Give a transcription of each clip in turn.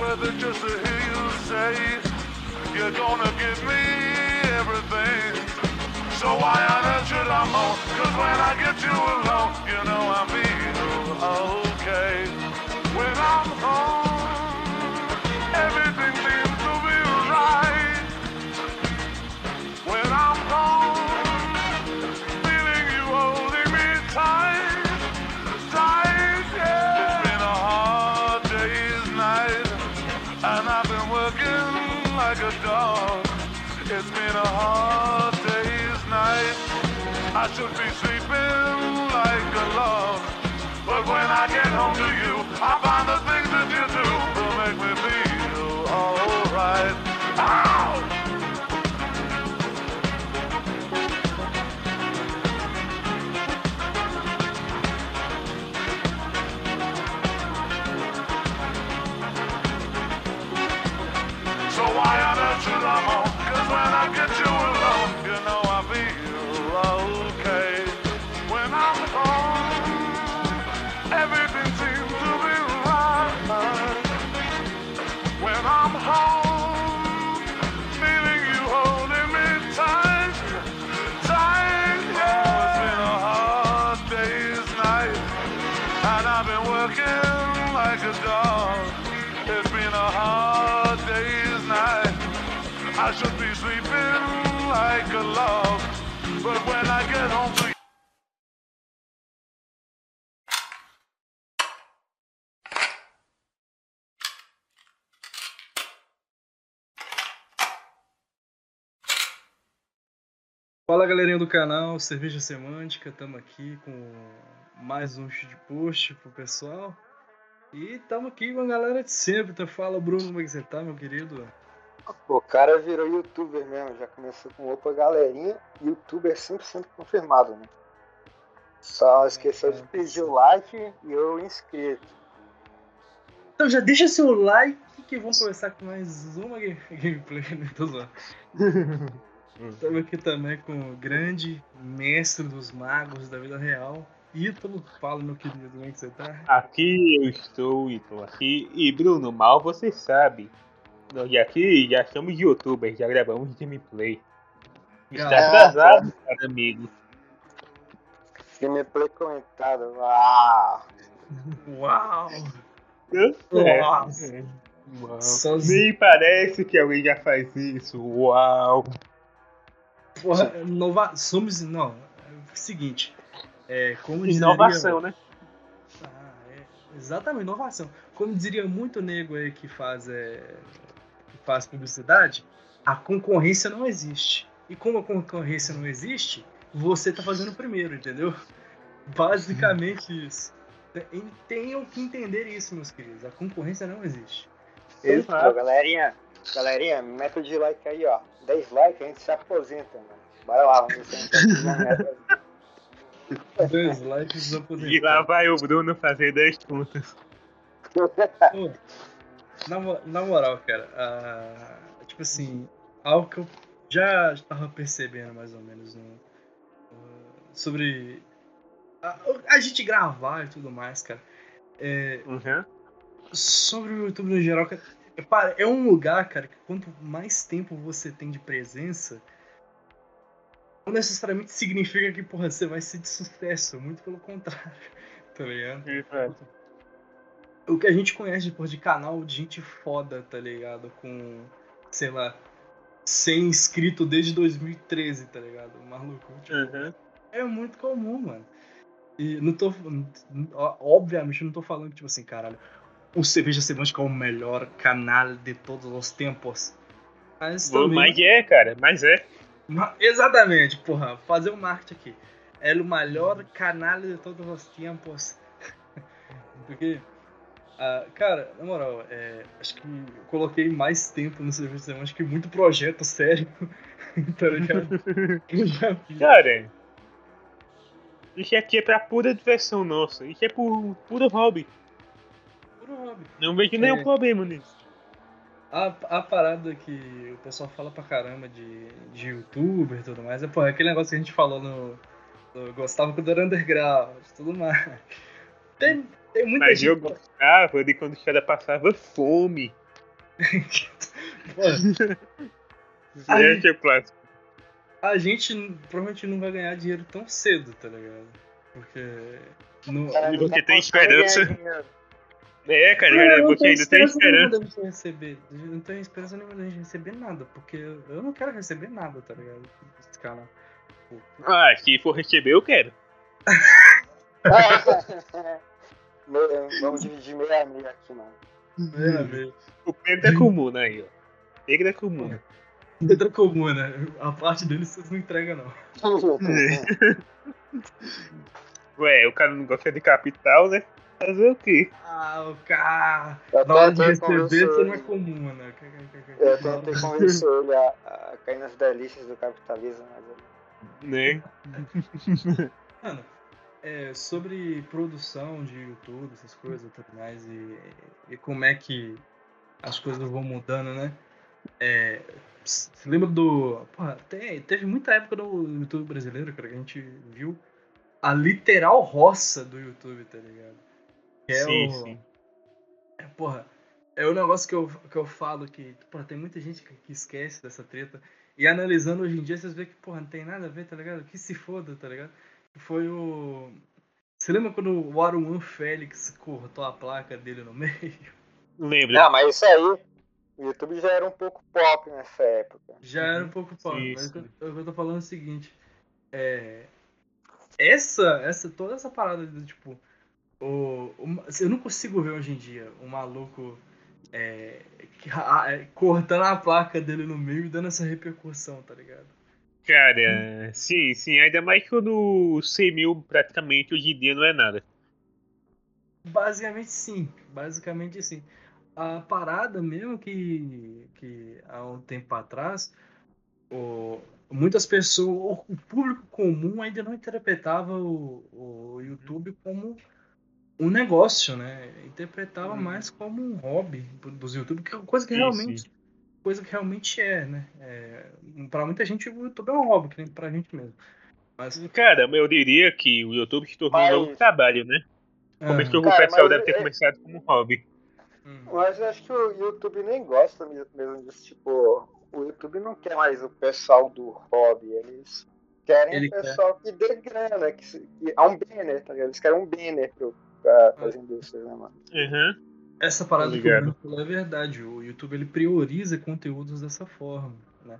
It just to hear you say you're gonna give me everything. So why on earth should I moan? Cause when I get you alone, you know hard day's night. I should be sleeping like a log. But when I get home to you, I find the things that you do will make me feel alright. So why galerinha do canal, Cerveja Semântica, estamos aqui com mais um de post pro pessoal. E estamos aqui com a galera de sempre. Então fala Bruno, como é que você tá, meu querido? Pô, o cara virou youtuber mesmo, já começou com opa galerinha, youtuber 100% confirmado, né? Só esqueceu de pedir o like e o inscrito. Então já deixa seu like que vamos começar com mais uma ga- gameplay, né? Tô zoando. Estamos aqui também com o grande mestre dos magos da vida real, Ítalo. Fala, meu querido, como é que você tá? Aqui eu estou, Ito, aqui. E Bruno, mal você sabe. Nós aqui já somos youtubers, já gravamos gameplay. Está Caraca. atrasado, cara amigo. Gameplay comentado. Ah! Uau! É. Nossa! Uau. Sozinho. Nem parece que alguém já faz isso. Uau! Porra, inova... somos. Não, é o seguinte. É, como diria- Inovação, né? Ah, é, exatamente, inovação. Como diria muito nego aí que faz, é, que faz publicidade, a concorrência não existe. E como a concorrência não existe, você tá fazendo primeiro, entendeu? Basicamente isso. Tem- Tenham que entender isso, meus queridos. A concorrência não existe. Pô, Exato. galerinha, galerinha, meta de like aí, ó. 10 likes a gente se aposenta, mano. Bora lá, vamos ver. Dois likes E lá vai o Bruno fazer 10 pontos. Pô, na, na moral, cara, ah, tipo assim, algo que eu já tava percebendo mais ou menos no- ah, sobre a, a gente gravar e tudo mais, cara. É, Uhum. sobre o YouTube no geral, cara, é, é um lugar, cara, que quanto mais tempo você tem de presença, não necessariamente significa que, porra, você vai ser de sucesso, muito pelo contrário, tá ligado? Exato. o que a gente conhece porra, de canal de gente foda, tá ligado? Com, sei lá, 100 inscritos desde 2013, tá ligado? Maluco. Tipo, Uhum. É muito comum, mano. E não tô. Obviamente, não tô falando, tipo assim, caralho, o Cerveja Semântica é o melhor canal de todos os tempos. Mas Bom, também. Mas é, cara, mas é. Ma- Exatamente, porra. Fazer o marketing aqui. É o melhor canal de todos os tempos. Porque, ah, cara, na moral, é, acho que eu coloquei mais tempo no serviço de semana, acho que muito projeto sério tá ligado? Já vi. Cara, isso aqui é pra pura diversão nossa. Isso é por puro hobby. Puro hobby. Não vejo nenhum É. problema nisso. A, a parada que o pessoal fala pra caramba de, de youtuber e tudo mais, é, pô, é aquele negócio que a gente falou no. no gostava quando era underground e tudo mais. Tem, tem muita Mas gente. eu gostava de quando os caras passavam fome. Pô, Esse é o clássico. a gente provavelmente não vai ganhar dinheiro tão cedo, tá ligado? Porque. No, Cara, E você não tem esperança? É, cara, Não, eu tenho ainda tem esperança da gente receber. Não tenho esperança nenhuma da gente receber nada, porque eu não quero receber nada, tá ligado? Esse canal. Ah, se for receber, eu quero. Vamos dividir meia a meia aqui, mano. É, velho. O Pedro é comum, né, aí, ó. Pedro é comum. Letra comum, né? A parte dele vocês não entregam, não. Ué, o cara não gosta de capital, né? Fazer o quê? Ah, o cara. Na hora de receber, você não é comum, né? Eu tentei convencer ele a, a cair nas delícias do capitalismo, mas ele Né? Mano, é, sobre produção de YouTube, essas coisas e tudo mais, e, e como é que as coisas vão mudando, né? É, você lembra do. Porra, te- teve muita época no YouTube brasileiro, cara, que a gente viu a literal roça do YouTube, tá ligado? Que é sim, o, sim. é, porra, é o negócio que eu, que eu falo que, porra, tem muita gente que, que esquece dessa treta. E analisando hoje em dia, vocês veem que, porra, não tem nada a ver, tá ligado? Que se foda, tá ligado? Foi o. Você lembra quando o Aruan Félix cortou a placa dele no meio? Lembra? Ah, mas isso aí, o YouTube já era um pouco pop nessa época. Já era um pouco pau. Sim, Mas eu- eu tô falando o seguinte. É. Essa, essa, toda essa parada do tipo. O, o- eu não consigo ver hoje em dia um maluco é, que- a- é, cortando a placa dele no meio e dando essa repercussão, tá ligado? Cara, sim, sim. Ainda mais quando 100 mil praticamente hoje em dia não é nada. Basicamente sim, basicamente sim. A parada mesmo que, que há um tempo atrás, o, muitas pessoas, o público comum ainda não interpretava o, o YouTube como um negócio, né? Interpretava mais como um hobby dos YouTube, que é coisa que Sim, realmente coisa que realmente é, né? É, para muita gente o YouTube é um hobby, que nem pra gente mesmo. Mas Cara, eu diria que o YouTube se tornou um Mas- novo trabalho, né? Começou com o pessoal deve ter é- começado como hobby. hum, Mas eu acho que o YouTube nem gosta me- mesmo disso. Tipo, o YouTube não quer mais o pessoal do hobby. Eles querem Ele o pessoal que dê grana, que, que é um banner, tá ligado? Eles querem um banner pro, pra, pras indústrias, né, mano? Uhum. Essa parada que o. Bruno falou é verdade. O YouTube ele prioriza conteúdos dessa forma, né?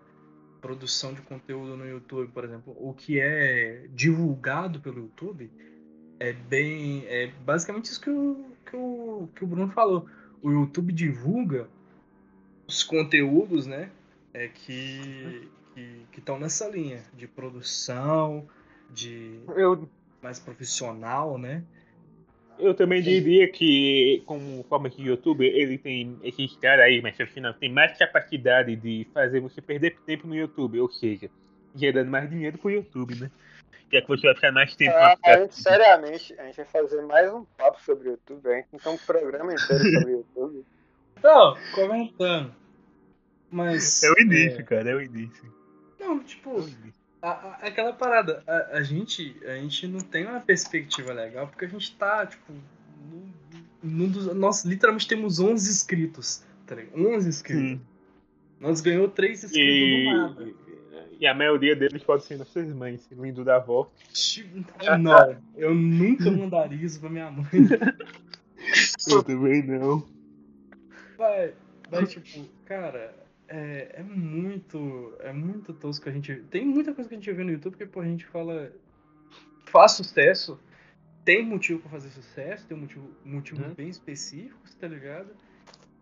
Produção de conteúdo no YouTube, por exemplo, o que é divulgado pelo YouTube é bem, é basicamente isso que o, que o, que o Bruno falou. O YouTube divulga os conteúdos, né? É que que estão nessa linha de produção, de Eu, mais profissional, né? Eu também diria que, como forma que o YouTube, ele tem esses caras aí, mas final, tem mais capacidade de fazer você perder tempo no YouTube, ou seja, gerando mais dinheiro pro YouTube, né? Já que você vai ficar mais tempo no Ah, a aplicativo. gente, seriamente, a gente vai fazer mais um papo sobre o YouTube. A gente tem um programa inteiro sobre o YouTube. Então, comentando. Mas. É o início, cara, é o início. é, não, tipo, É o início. A- a- aquela parada, a, a gente, a gente não tem uma perspectiva legal, porque a gente tá, tipo, dos, nós literalmente temos 11 inscritos, tá ligado? 11 inscritos. Sim. Nós ganhou 3 inscritos do nada. E, e a maioria deles pode ser nossas mães, lindo da avó. Não, eu nunca mandaria isso pra minha mãe. Eu também não. Vai, vai, tipo, cara, é, é muito. É muito tosco a gente. Tem muita coisa que a gente vê no YouTube que, pô, a gente fala. Faz sucesso. Tem motivo pra fazer sucesso, tem um motivo, motivo Uhum. bem específico, tá ligado?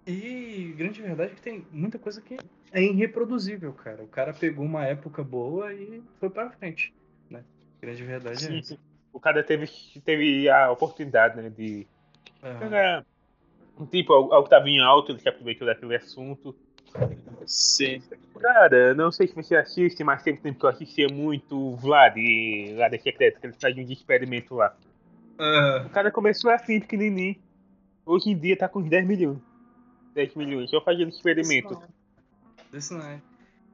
E grande verdade é que tem muita coisa que é irreproduzível, cara. O cara pegou uma época boa e foi pra frente, né? Grande verdade é Sim, essa. sim. O cara teve, teve a oportunidade, né, de pegar, tipo, algo que tava em alto, ele se aproveitou daquele assunto, Sim. Cara, não sei se você assiste, mas teve tempo que eu assistia muito o Vlad, lá da Secreta, que eles faziam de experimento lá. Aham. O cara começou assim, pequenininho. Hoje em dia tá com uns 10 milhões. 10 milhões, só fazendo experimento. Desse não é.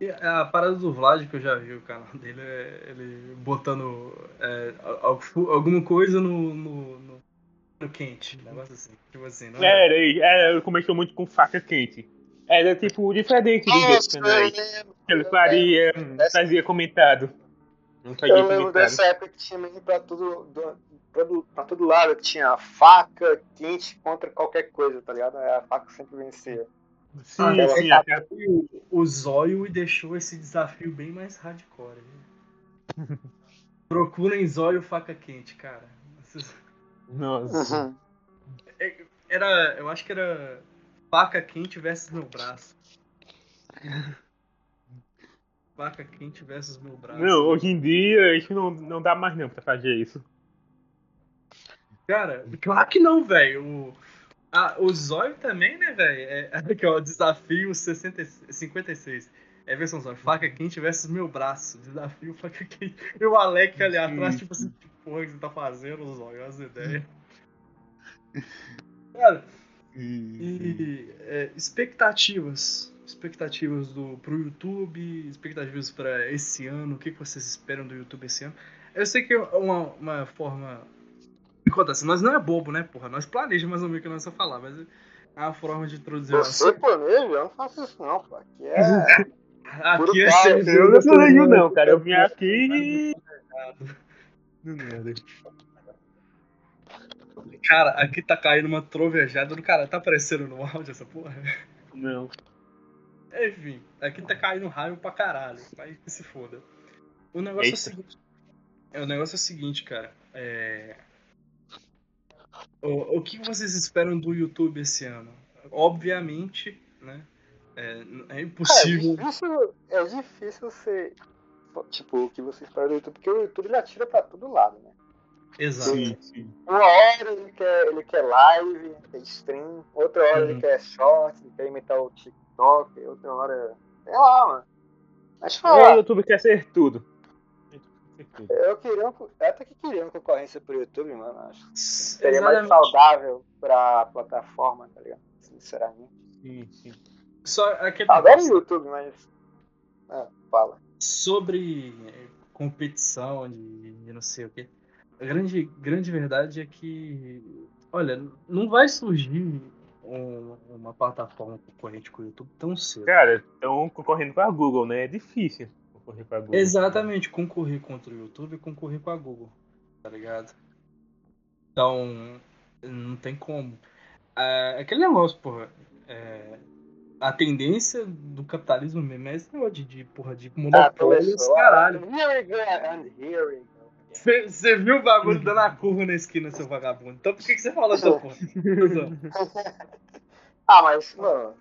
E a parada do Vlad que eu já vi o canal dele é ele botando é, al- alguma coisa no, no, no, no quente. Um negócio assim. Tipo assim, não é? Era, era, ele começou muito com faca quente. Era tipo diferente dos outros Nossa, eu canais. lembro. Ele faria, Essa- fazia comentado. Não fazia Eu lembro comentário. dessa época que tinha meme pra tudo, do, pra, do- pra todo lado, que tinha faca quente contra qualquer coisa, tá ligado? Aí A faca sempre vencia. Sim, Ah, sim, é. até O, o Zóio deixou esse desafio bem mais hardcore. né? Procurem Zóio faca quente, cara. Nossa. Uhum. Era. Eu acho que era faca quente versus meu braço. Faca quente versus meu braço. Não, hoje em dia isso não, não dá mais não pra fazer isso. Cara, claro que não, velho. O, ah, o Zóio também, né, velho? É, aqui, ó, desafio 60, 56. É versão Zóio. Faca quente versus meu braço. Desafio faca quente. E o Alec ali atrás, tipo assim, que porra que você tá fazendo, Zóio? As ideias. Cara, e é, expectativas. Expectativas do, pro YouTube, expectativas pra esse ano, o que, que vocês esperam do YouTube esse ano? Eu sei que é uma, uma forma. Acontece, nós não é bobo, né, porra? Nós planejamos mais ou menos o que nós vamos falar, mas é uma forma de introduzir Você assunto. planeja? Eu não faço isso não, pô. Aqui é. Aqui é pai, Eu não planejo não, cara. Eu vim aqui e. Do nada. Cara, aqui tá caindo uma trovejada do cara. Tá aparecendo no áudio essa porra? Não. Enfim, aqui tá caindo raio pra caralho. Mas que se foda. O negócio é o seguinte. É, o negócio é o seguinte, cara. É... O, o que vocês esperam do YouTube esse ano? Obviamente, né? É, é É impossível. difícil, é difícil ser. Tipo, o que você espera do YouTube, porque o YouTube ele atira pra todo lado, né? Exato. Sim, sim. Uma hora ele quer, ele quer live, quer stream, outra hora Uhum. ele quer short, ele quer imitar o TikTok, outra hora. Sei lá, mano. Mas O falar, YouTube quer ser tudo. Eu queria. um- eu até que queria uma concorrência pro YouTube, mano. Acho que seria mais exatamente. saudável pra plataforma, tá ligado? Sinceramente. Sim, sim. Só aquele Adoro o negócio. YouTube, mas. Ah, fala. sobre eh, competição de, de não sei o que. A grande, grande verdade é que, olha, não vai surgir um- uma plataforma concorrente com o YouTube tão cedo. Cara, estão concorrendo com a Google, né? É difícil concorrer com a Google. Exatamente, concorrer contra o YouTube e concorrer com a Google, tá ligado? Então, não tem como. É, aquele negócio, porra, é, a tendência do capitalismo mesmo é esse negócio de, de, porra, de Ah, monopólios, começou. caralho. Here we go, and here we go. Você viu o bagulho dando a curva na esquina, seu vagabundo. Então por que, que você falou essa porra? Ah, mas, mano,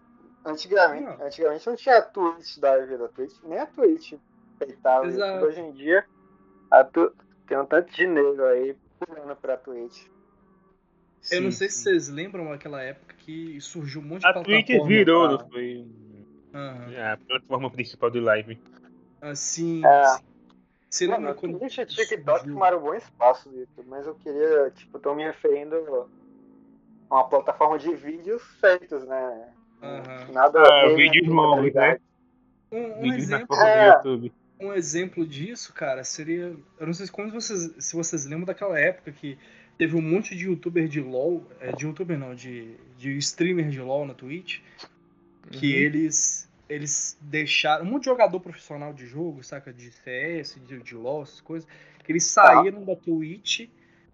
antigamente, Não. antigamente não tinha a Twitch da vida Twitch, nem a Twitch peitava. Hoje em dia, a tu... tem um tanto de negro aí pulando pra Twitch. Eu não Sim, sei se sim. vocês lembram aquela época que surgiu um monte de A plataforma. Twitch virou, pra- não foi? Aham. A plataforma principal do live. Assim. É. Você Mano, lembra a quando. Twitch e TikTok surgiu? tomaram um bom espaço YouTube, mas eu queria, tipo, tô me referindo a uma plataforma de vídeos feitos, né? Aham. Nada Ah, a ver vídeos longos, modalidade. Um, um exemplo, É. do YouTube. um exemplo disso, cara, seria. Eu não sei se- como vocês, se vocês lembram daquela época que teve um monte de youtuber de LOL. é, de youtuber não, de, de streamer de LOL na Twitch. que Uhum. eles eles deixaram um monte de jogador profissional de jogo, saca, de CS, de, de LoL, essas coisas, que eles saíram da Twitch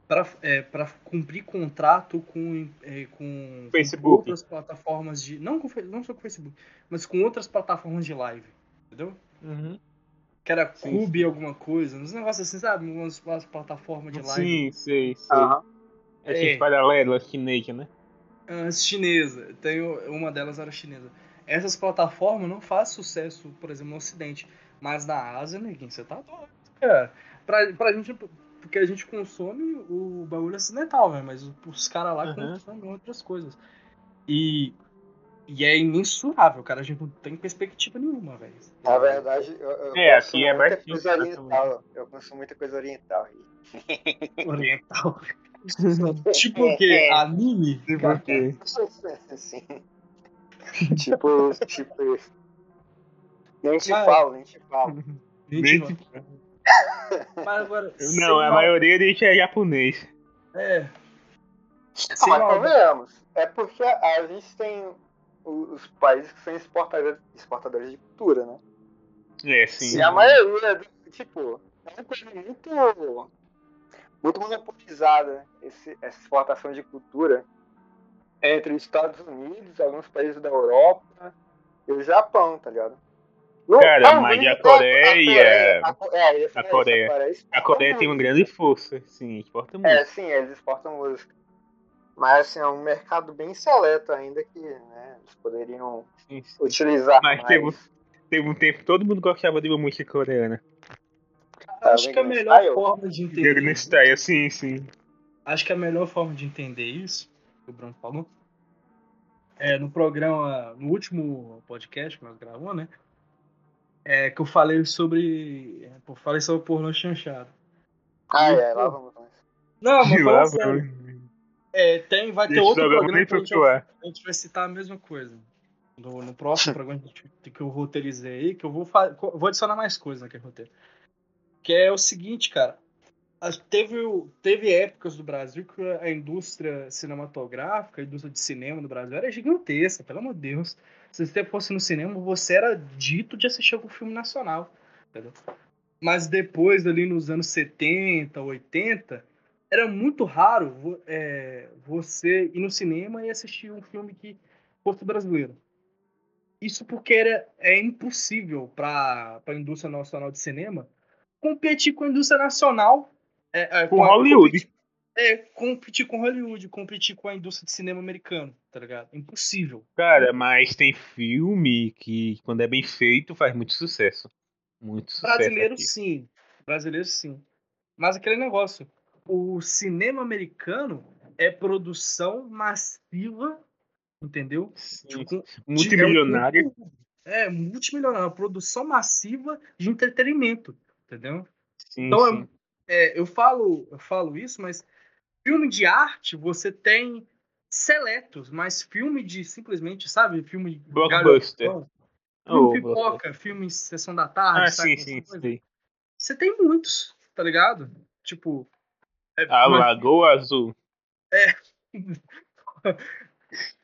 para é, para cumprir contrato com é, com Facebook. com outras plataformas de não com, não só com o Facebook, mas com outras plataformas de live, entendeu? Uhum. Que era Sim, Cube alguma coisa, uns negócios assim, sabe, umas, umas plataformas de live Sim, sei, sei. Aham. Essas É. paralelas chinês, né? Ah, chinesa. Tenho, uma delas era chinesa. Essas plataformas não fazem sucesso, por exemplo, no Ocidente. Mas na Ásia, neguinho, você tá doido, cara. Pra, pra gente, porque a gente consome o bagulho ocidental, velho. Mas os caras lá Uhum. consomem outras coisas. E E é imensurável, cara. A gente não tem perspectiva nenhuma, velho. Na verdade, eu, eu É, consumo aqui é muita mais coisa oriental. Eu consumo muita coisa oriental. Oriental. tipo o quê? Anime? Por quê? Sim. tipo, tipo isso. Nem te Mas- falo, nem te falo. Nem te- Mas agora. sem Não, a mal- maioria deles é japonês. É. Ah, Sem mas maldade. convenhamos. É porque a, a gente tem os países que são exportadores, exportadores de cultura, né? É, sim. E a maioria, tipo, é uma coisa muito, muito monopolizada esse, essa exportação de cultura entre os Estados Unidos, alguns países da Europa e o Japão, tá ligado? No- Cara, não, mas a Coreia- a Co- é, eu ia a Coreia- A Coreia tem uma muito. grande força, sim, exporta muito. É, sim, eles exportam música. Mas assim, é um mercado bem seleto ainda que né, eles poderiam Sim, sim. utilizar Mas mais. teve, teve um tempo que todo mundo gostava de uma música coreana. Acho que a melhor Style? forma de entender. Gangnam Style, sim, sim. Acho que a melhor forma de entender isso, que o Bruno falou, é no programa, no último podcast que nós gravamos, né? É que eu falei sobre. Eu falei sobre pornô chanchado. Ah, é, lá vamos nós. Não, mas lá, sério, é, tem, vai ter outro programa que a gente, ar. a gente vai citar a mesma coisa. No, no próximo programa que a gente- que eu roteirizei aí, que eu vou, vou adicionar mais coisas naquele roteiro. Que é o seguinte, cara. Teve, teve épocas do Brasil que a indústria cinematográfica, a indústria de cinema no Brasil era gigantesca, pelo amor de Deus. Se você fosse no cinema, você era dito de assistir algum filme nacional. Entendeu? Mas depois, ali nos anos 70, 80, era muito raro é, você ir no cinema e assistir um filme que fosse brasileiro. Isso porque era, é impossível para a indústria nacional de cinema competir com a indústria nacional. É, é, Com a- Hollywood. Competir, é, competir com Hollywood, competir com a indústria de cinema americano, tá ligado? Impossível. Cara, mas tem filme que, quando é bem feito, faz muito sucesso. Muito sucesso. Brasileiro aqui. sim. Brasileiro sim. Mas aquele negócio, o cinema americano é produção massiva, entendeu? Sim. Com- Multimilionário. É, multimilionário, produção massiva de entretenimento, entendeu? Sim, Então, sim. É, eu falo, eu falo isso, mas filme de arte você seletos, mas filme de simplesmente, sabe, filme de Blockbuster. Oh, filme pipoca, filme sessão da tarde, Ah, sabe, sim, sim, sim. Você tem muitos, tá ligado? Tipo, é, A mas- Lagoa Azul.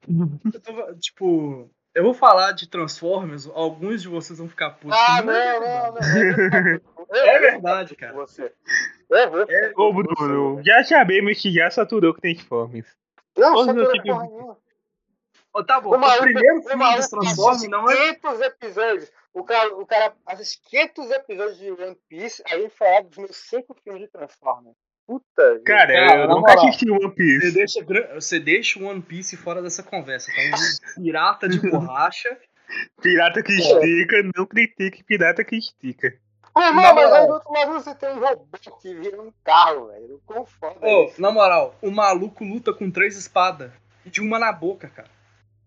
eu tô- tipo, eu vou falar de Transformers, alguns de vocês vão ficar putos. Ah, não, mas não, não. Eu É verdade, ficar cara. Você. Vou É, ficar Ô, com Bruno, você. já sabemos que já saturou com Transformers. Não, meu pela tipo- porra nenhuma. Ó, tá bom, O maluco- o primeiro o filme maluco dos Transformers não é 500 episódios. O cara, o cara assiste 500 episódios de One Piece, aí fala dos meus 5 filmes de Transformers. Puta vida. Cara, Cara, eu nunca assisti One Você Piece. deixa, gra- você deixa o One Piece fora dessa conversa, tá? Um pirata de borracha. Pirata que estica, não critique pirata que estica. Ah, Na mas moral. aí do outro lado você tem um robô que vira um carro, velho. Como foda Ô, isso. na moral, o maluco luta com três espadas e de uma na boca, cara.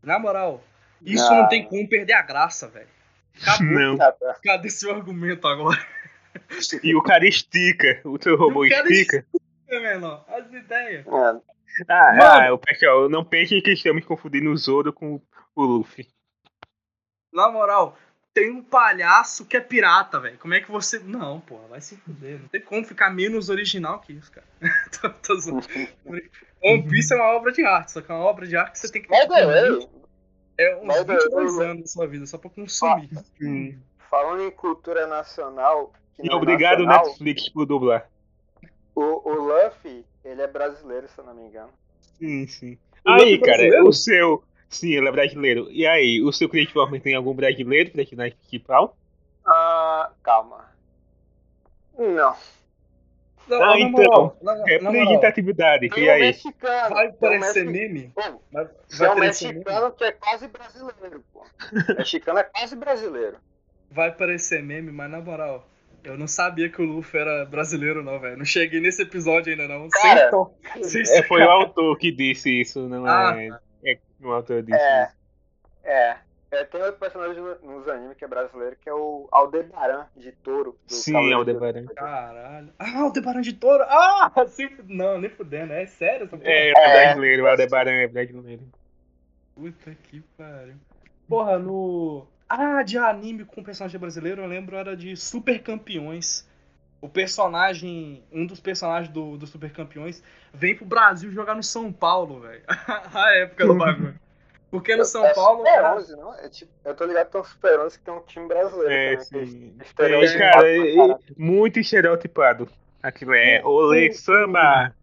Na moral, isso Não. não tem como perder a graça, velho. Acabou. Não. Cadê seu argumento agora? E o cara estica, o seu robô o cara estica. É, menor, as ideias. Mano, Ah, Mano. ah, o pessoal, não pensem que estamos confundindo o Zoro com o Luffy. Na moral, tem um palhaço que é pirata, velho. Como é que você. Não, porra, vai se fuder. Não tem como ficar menos original que isso, cara. tô, tô zoando. One Piece é uma obra de arte, só que é uma obra de arte que você tem que Mas, velho, É uns Mas, 22 eu- anos da sua vida, só pra consumir. falando em cultura nacional. que E não é obrigado, nacional, Netflix, por dublar. O, o Luffy, ele é brasileiro, se eu não me engano. Sim, sim. Aí, é cara, o seu. Sim, ele é brasileiro. E aí, o seu Transformer tem algum brasileiro personagem principal? Ah, calma. Não. Não, Ah, então, moral, moral, Representatividade. Tem E um aí? mexicano. vai um parecer mexi- meme? Pô, Vai, vai um parecer meme? mexicano que é quase brasileiro, pô. mexicano é quase brasileiro. Vai parecer meme, mas na moral, eu não sabia que o Luffy era brasileiro, não, velho. Não cheguei nesse episódio ainda, não. Cara. Sem É, foi o autor que disse isso, não Ah, é. É o autor disse É. isso. É. é tem outro personagem no- nos animes que é brasileiro, que é o Aldebaran de Touro. do Sim, Cavaleiro Aldebaran. do- Caralho. Ah, o Debarão de Touro. Ah, sim. Não, nem fudendo. É sério essa porra? É, É. é brasileiro, o Aldebaran é brasileiro. Puta que pariu. Porra, no. Ah, de anime com personagem brasileiro, eu lembro era de Super Campeões. O personagem, um dos personagens do, do Super Campeões, vem pro Brasil jogar no São Paulo, velho. A época do bagulho. Porque no São é Paulo. Super era- 11, não? É tipo, eu tô ligado que tem um Super 11 que tem um time brasileiro É, também. que sim. estereotipado É, cara, é- muito estereotipado. Aquilo é Olê Samba.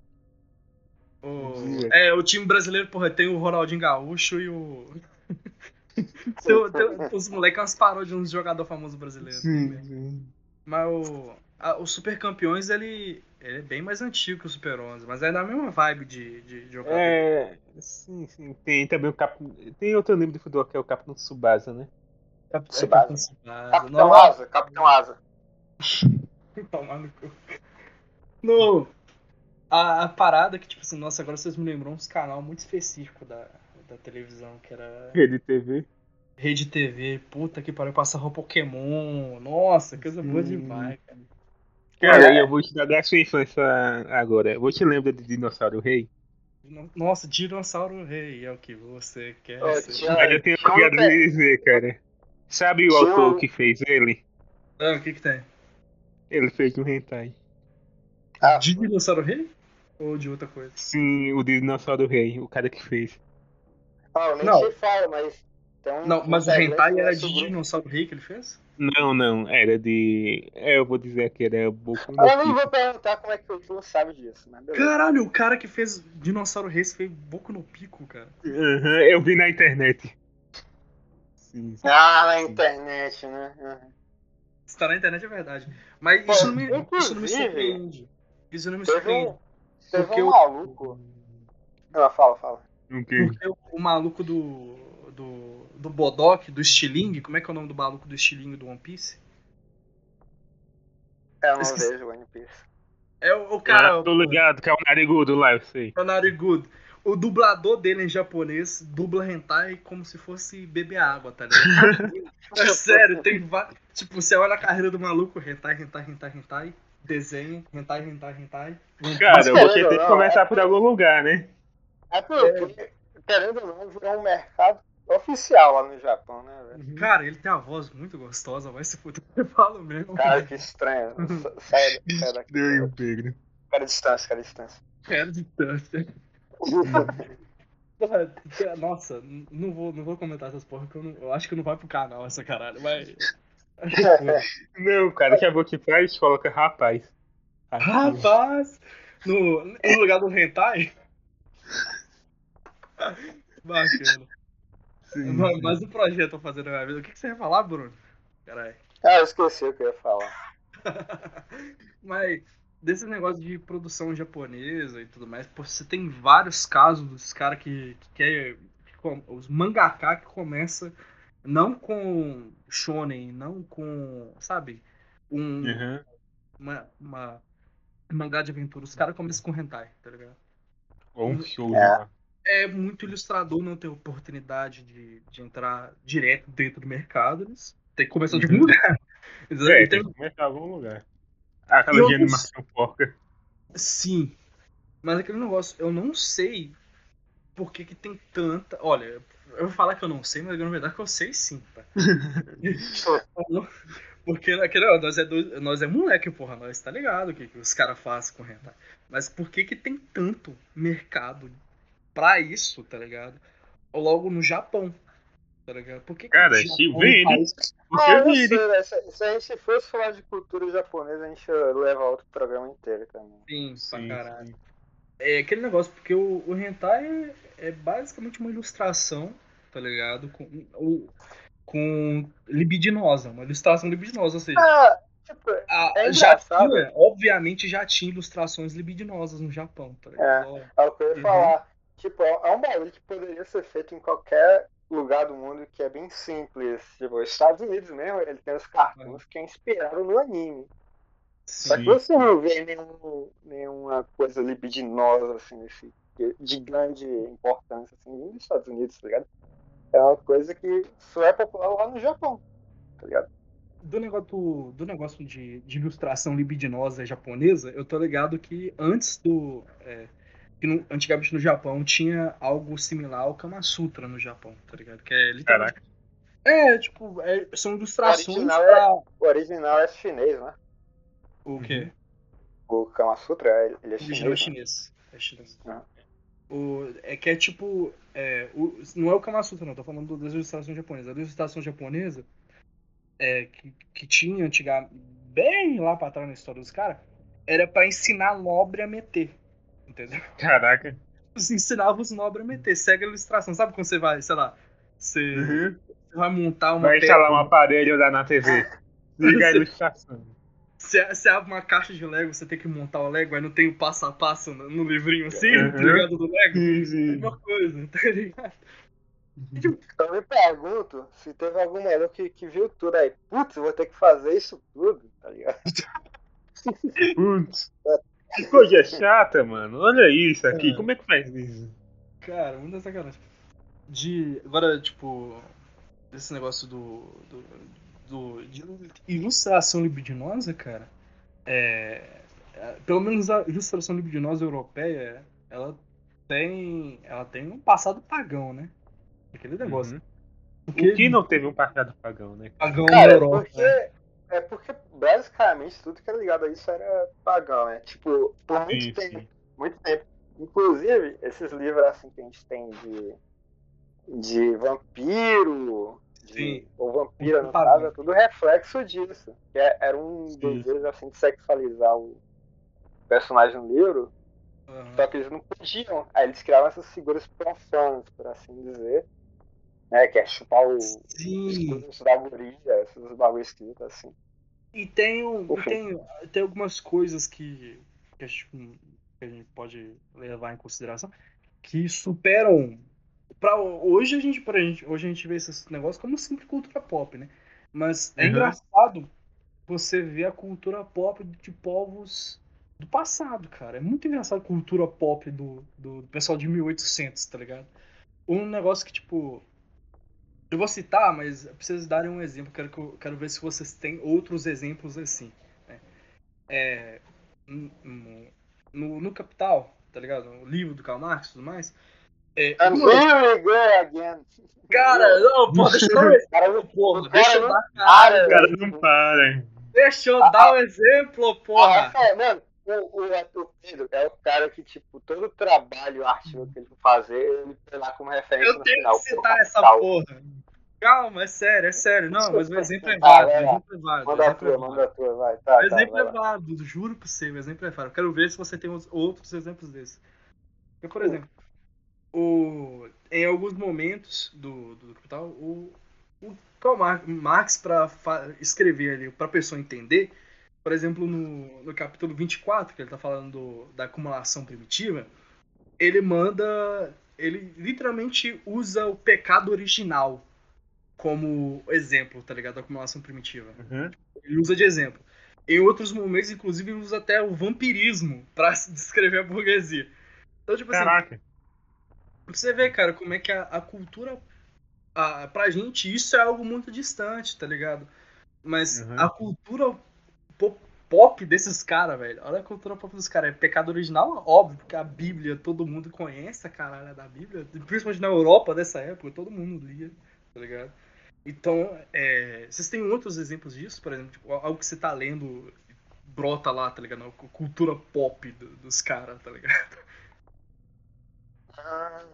o- é, o time brasileiro, porra, tem o Ronaldinho Gaúcho e o. tem, tem- os moleques umas paródias de uns jogadores famosos brasileiros. Sim. Mas o, a- o Super Campeões, ele, ele é bem mais antigo que o Super 11, mas é na mesma vibe de, de, de jogador. É, sim, sim. Tem também o Cap... Tem outro anime de futebol que é o Capitão Tsubasa, né? Cap- é Tsubasa. Capitão Tsubasa. Capitão Asa, Capitão Asa. tomar no cu. No, a, a parada que, tipo assim, nossa, agora vocês me lembrou uns canal muito específico da, da televisão, que era Rede TV. Rede TV, puta que pariu, passava Pokémon, nossa, coisa boa Sim. demais, cara. Cara, É. eu vou te dar da sua infância agora. Você lembra de Dinossauro Rei? Nossa, Dinossauro Rei é o que você quer Ô, ser. tinha- Mas eu tenho até- de dizer, cara. Sabe o autor que fez ele? Ah, o que que tem? Ele fez um hentai. Ah, De Dinossauro Rei? Ou de outra coisa? Sim, o Dinossauro Rei, o cara que fez. ah, eu nem Não. sei fala, mas. Um, Não, mas o Hentai era nosso de. Dinossauro Rei que ele fez? Não, não, era de. É, eu vou dizer que era Boku no Eu Pico. vou perguntar como é que o Ju sabe disso, beleza. Caralho, o cara que fez Dinossauro Rei fez Boku no Pico, cara. Aham, eu vi na internet. Sim, sim. Ah, na internet, né? Uhum. Se tá na internet é verdade. Mas Pô, isso não me, isso não me surpreende. Isso não me surpreende. um, Porque um o- maluco. Ah, fala, fala. O quê? Porque o, o maluco do, do. Do Bodok, do Stiling, como é que é o nome do maluco do Stiling do One Piece? É, Eu não Esqueci. vejo One Piece. É o, o cara. Ah, tô ligado, que é o narigudo lá, eu sei. É o Narigudo. O dublador dele em japonês dubla hentai como se fosse beber água, tá ligado? é sério, tem vários. Tipo, você olha a carreira do maluco, hentai, hentai, hentai, hentai, desenho, hentai, hentai, hentai. Cara, Mas, você tem que começar por algum lugar, né? É porque, querendo ou não, virou um mercado oficial lá no Japão, né, velho? Cara, ele tem a voz muito gostosa, vai se fuder, eu falo mesmo. Cara, que estranho. Sa- Sai, sai daqui. Deu Pedro. Cara, distância, cara, distância. Quero distância. Porra, Nossa, não vou, não vou comentar essas porra, que eu, não- eu acho que não vai pro canal essa caralho, mas. Não, cara, que a boca faz, coloca rapaz. Rapaz! No, no lugar do hentai? Bacana. Sim, Mas, sim. mas o projeto pra fazer na minha vida, o que, que você ia falar, Bruno? Caralho. Ah, eu esqueci o que eu ia falar. Mas desse negócio de produção japonesa e tudo mais, pô, você tem vários casos dos caras que, que quer. que os mangaka que começa não com shonen, não com. sabe? Um, Uhum. uma, uma mangá de aventura. Os caras começam com hentai, tá ligado? Ou um show É. é muito ilustrador não ter oportunidade de, de entrar direto dentro do mercado. Eles têm que começar de algum lugar. Eles- É, tem- tem que começar em algum lugar. Aquela E de animação porca. Sim. Mas aquele negócio, eu não sei por que, que tem tanta. Olha, eu vou falar que eu não sei, mas na verdade que eu sei sim, tá? Porque aquele, nós, é nós é moleque, porra, nós tá ligado o que, que os caras fazem com hentai. Mas por que que tem tanto mercado pra isso, tá ligado? Ou logo no Japão, tá ligado? Por que que Cara, o se vende. faz- Porque Ah, vire. sei, velho. Se, se a gente fosse falar de cultura japonesa, a gente leva outro programa inteiro também. Sim, Sim, pra caralho. sim. É aquele negócio, porque o, o hentai é, é basicamente uma ilustração, tá ligado? Com, o- com libidinosa, uma ilustração libidinosa, ou seja, Ah, tipo, a, é já tinha, obviamente já tinha ilustrações libidinosas no Japão, tá ligado? é o que eu ia Uhum. falar. Tipo, é um bagulho que poderia ser feito em qualquer lugar do mundo que é bem simples. Tipo, os Estados Unidos mesmo, ele tem os cartoons que é inspirado no anime. Só que Sim. você não vê nenhum, nenhuma coisa libidinosa, assim, desse, de grande importância, assim, nos Estados Unidos, tá ligado? é uma coisa que só é popular lá no Japão, tá ligado? Do negócio, do negócio de, de ilustração libidinosa japonesa, eu tô ligado que antes do. É, que no- antigamente no Japão tinha algo similar ao Kama Sutra no Japão, tá ligado? Que é literalmente. Caraca. É, tipo, é- são ilustrações original pra. O original é chinês, né? O quê? O Kama Sutra, ele é O original é chinês. né? chinês. É chinês. Ah. O, é que é tipo. É, o- não é o Kama Sutra, não. Tô falando das ilustrações japonesas. A ilustração japonesa é, que, que tinha antigamente, bem lá pra trás na história dos caras, era pra ensinar nobre a meter. Entendeu? Caraca. Eles ensinavam os nobres a meter. Segue a ilustração. Sabe quando você vai, sei lá, você, Uhum. você vai montar uma Vai instalar um aparelho lá na TV. Liga a ilustração. Você, você abre uma caixa de Lego, você tem que montar o Lego, aí não tem o passo a passo no, no livrinho assim, Uhum. tá ligado? Do Lego. Sim, É sim. uma coisa, tá ligado? Então eu me pergunto se teve algum maluco que, que viu tudo aí. Putz, eu vou ter que fazer isso tudo, tá ligado? Putz. Que coisa chata, mano. Olha isso aqui. É. Como é que faz isso? Cara, muita sacanagem. De. Agora, tipo. Esse negócio do. do, do- de ilustração libidinosa, cara. É, é, Pelo menos a ilustração libidinosa europeia, ela tem. Ela tem um passado pagão, né? Aquele negócio. Uhum. Porque O que não teve um passado pagão, né? pagão na Cara, é Europa. porque, né? é porque basicamente tudo que era ligado a isso era pagão, né? Tipo, por muito Sim, tempo, sim. muito tempo. Inclusive, esses livros assim que a gente tem de, de vampiro, de, Sim. ou vampira no caso, é tudo reflexo disso. Que é- era um Sim. desejo assim de sexualizar o personagem no livro, Aham. só que eles não podiam. Aí eles criavam essas figuras profanas, por assim dizer. Né, que é chupar o, os Sim. da guria, esses bagulho escrito assim. E tem, um, e tem, tem algumas coisas que, que, a gente, que a gente pode levar em consideração que superam. Pra, hoje, a gente, pra gente, hoje a gente vê esses negócios como simples cultura pop, né? Mas é Uhum. engraçado você ver a cultura pop de povos do passado, cara. É muito engraçado a cultura pop do, do pessoal de 1800, tá ligado? Um negócio que, tipo. Eu vou citar, mas eu preciso darem um exemplo. Quero, que eu- quero ver se vocês têm outros exemplos assim. né? É, no, no Capital, tá ligado? O livro do Karl Marx e tudo mais. É, I'm uma- here we go again. cara, não, pô, deixa eu dar um exemplo, Cara, não- porra. o Deixa cara eu não dar, para, O cara não para. deixa eu Ah, dar um exemplo, Ah, porra. Rafael, mano, o, o ator Pedro é o cara que, tipo, todo trabalho artístico que ele for fazer, ele tem lá como referência Eu no tenho final. que citar Pô, essa porra. Calma, é sério, é sério. Não, mas o exemplo é Tá, válido. vai O lá. exemplo é Manda a exemplo é tua, válido. manda a tua, vai. Tá, O tá, exemplo vai é válido, juro pra você, o exemplo é válido. Eu quero ver se você tem os outros exemplos desses. Por exemplo, o, em alguns momentos do, do Capital, o, o Karl Mar- Marx, para escrever ali, para a pessoa entender, por exemplo, no, no capítulo 24, que ele está falando do- da acumulação primitiva, ele manda. Ele literalmente usa o pecado original como exemplo, tá ligado? Da acumulação primitiva. Uhum. Ele usa de exemplo. Em outros momentos, inclusive, ele usa até o vampirismo pra descrever a burguesia. Então, tipo assim, Caraca. pra você ver, cara, como é que a, a cultura. A, pra gente, isso é algo muito distante, tá ligado? Mas Uhum. a cultura po- pop desses caras, velho. Olha a cultura pop dos caras. É pecado original, óbvio, porque a Bíblia todo mundo conhece a caralho da Bíblia. Principalmente na Europa dessa época, todo mundo lia, tá ligado? Então, é, vocês têm outros exemplos disso? Por exemplo, tipo, algo que você tá lendo brota lá, tá ligado? Cultura pop do- dos caras, tá ligado? Ah,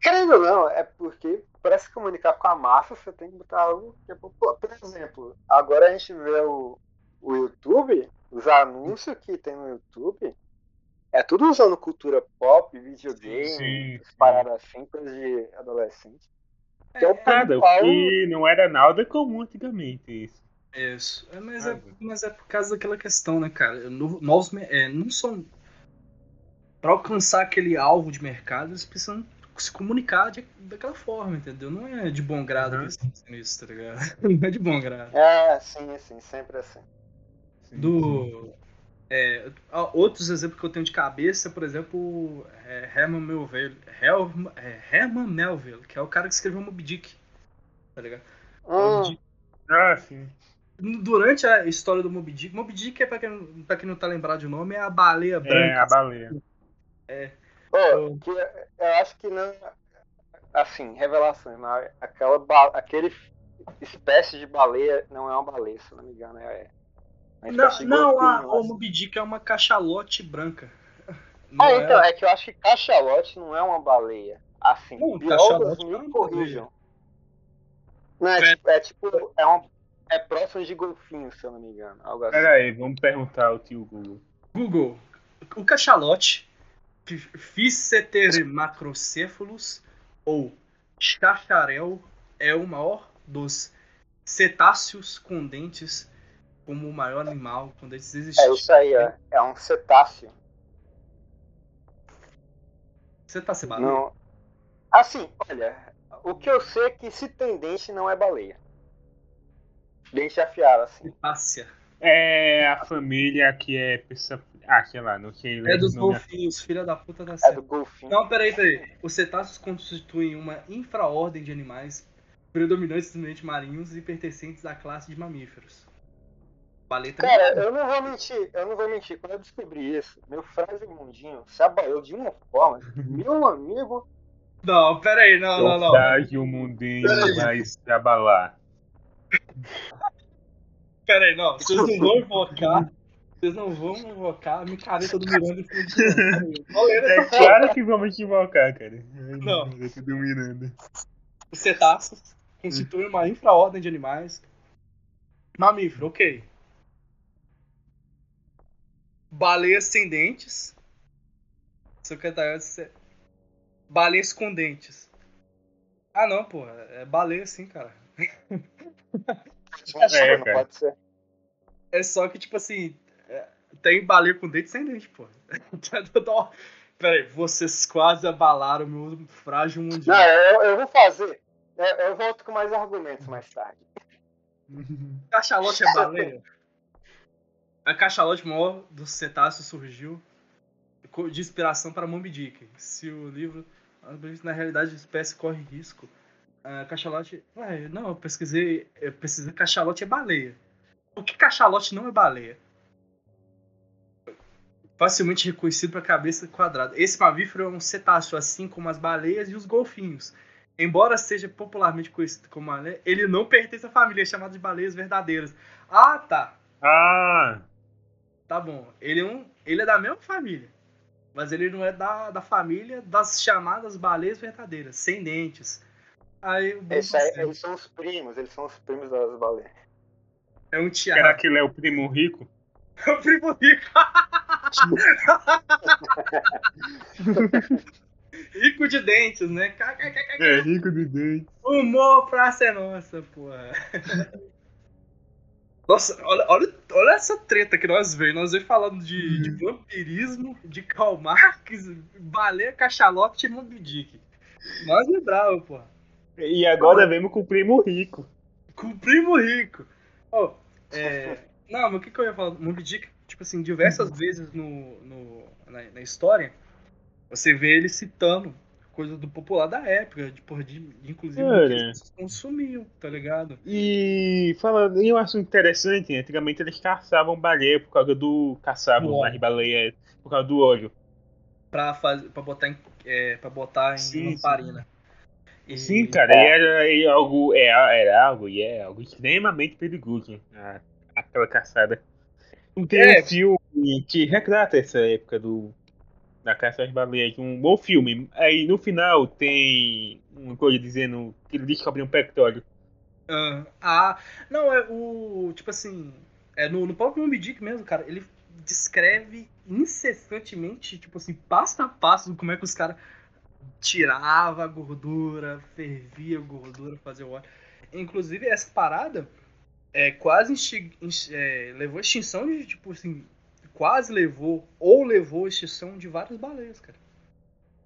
Querendo ou não, é porque para se comunicar com a massa você tem que botar algo que é popular. Por exemplo, agora a gente vê o, o YouTube, os anúncios que tem no YouTube, é tudo usando cultura pop, videogame, Sim, essas sim. paradas assim, coisa de adolescente. Que é o Nada, o principal- que não era nada comum antigamente isso. Isso. É, mas, é, mas é por causa daquela questão, né, cara? No- Novos, é, não são. Pra alcançar aquele alvo de mercado, eles precisam se comunicar de- daquela forma, entendeu? Não é de bom grado Uhum. que eles estão fazendo isso, tá ligado? Não é de bom grado. É, sim, sim, sempre assim. Sim, sim. É, outros exemplos que eu tenho de cabeça, por exemplo, é Herman Melville, Herman, é, Herman Melville, que é o cara que escreveu Moby Dick. Tá ligado? Moby Dick Ah, sim. durante a história do Moby Dick, Moby Dick, é pra quem, pra quem não tá lembrado de nome, é a baleia branca. É, a baleia. pô, que eu acho que não. Assim, revelações, mas aquela ba- aquele espécie de baleia não é uma baleia, se eu não me engano. É uma Não, não a, golfinho, o assim. Moby Dick é uma cachalote branca. Não Ah, é- então, é que eu acho que cachalote não é uma baleia. Assim, biólogos cachalote me não é corrijam. Não, é, É. tipo, é tipo, é, um, é próximo de golfinho, se eu não me engano. Algo assim. Pera aí, vamos perguntar ao tio Google. Google, o cachalote Physeter macrocephalus ou chacharel é o maior dos cetáceos com dentes como o maior animal com dentes É existentes. isso aí, é, é um cetáceo. Cetáceo é Não. Assim, olha, o que eu sei é que se tem dente não é baleia. Dente afiado, assim. Cetácea. É a família que é pessoa. Ah, sei lá, não sei. É dos golfinhos, filha da puta da É do golfinho. Não, peraí, peraí. Os cetáceos constituem uma infraordem de animais predominantes ambientes marinhos e pertencentes à classe de mamíferos. Baleia também Cara, eu não vou mentir, eu não vou mentir. Quando eu descobri isso, meu frágil mundinho se abalou de uma forma. Meu amigo. Não, peraí, não, não, não. Verdade, o mundinho vai se abalar. Peraí, não. Vocês não vão invocar. Vocês não vão invocar a micareta do Miranda em de É claro que vamos equivocar, cara. Ai, Não. Eu tô dominando. Os cetáceos constituem uma infraordem de animais. Mamífero, ok. Baleias sem dentes. Secretário de se- Baleias com dentes. Ah, não, porra. É baleia sim, cara. É, não cara. pode ser. É só que, tipo assim, é, tem baleia com dente sem dente, pô. Peraí, vocês quase abalaram meu frágil mundial. Não, eu, eu vou fazer. Eu, eu volto com mais argumentos mais tarde. Cachalote é baleia? A cachalote maior dos cetáceos surgiu de inspiração para Moby Dick. Se o livro, na realidade, a espécie corre risco. A cachalote. Ué, não, eu pesquisei. Eu pesquisei cachalote é baleia. O que cachalote não é baleia? Facilmente reconhecido para cabeça quadrada. Esse mamífero é um cetáceo, assim como as baleias e os golfinhos. Embora seja popularmente conhecido como baleia, ele não pertence à família chamada de baleias verdadeiras. Ah, tá. Bom. Ele é, um, ele é da mesma família. Mas ele não é da, da família das chamadas baleias verdadeiras, sem dentes. Aí Esse Marcelo eles são os primos, eles são os primos das baleias. é um será Thiago. que ele é o primo rico? o primo rico. rico de dentes, né? É, rico de dente. Humor pra ser nossa, porra. Nossa, olha, olha, olha essa treta que nós veio. Nós veio falando de, de vampirismo, de Karl Marx, baleia, cachalote e Moby Dick. Nós é bravo, porra. E agora vemos com o primo rico. Com o primo rico. Ó, é, não, mas o que, que eu ia falar? Moby Dick, tipo assim, diversas vezes no, no- na, na história, você vê ele citando coisas do popular da época, de, porra, de, de inclusive que Cara. eles consumiam, tá ligado? E falando em um assunto interessante, antigamente eles caçavam baleia por causa do. caçavam mais baleia por causa do óleo. Pra, fazer, pra botar em, é, pra botar em Sim, lamparina. E- Sim, cara, É. e era e algo, é, era algo, e é algo extremamente perigoso, aquela caçada. Não tem É. um filme que retrata essa época do, da caça às baleias, um bom filme. Aí no final tem uma coisa dizendo que ele descobre um petróleo. Ah, ah, não, é o. Tipo assim. É no, no próprio Moby Dick mesmo, cara. Ele descreve incessantemente, tipo assim, passo a passo, como é que os caras tiravam a gordura, fervia a gordura, fazia o óleo. Inclusive, essa parada é, quase é, levou a extinção de, tipo assim, quase levou, ou levou a extinção de várias baleias, cara.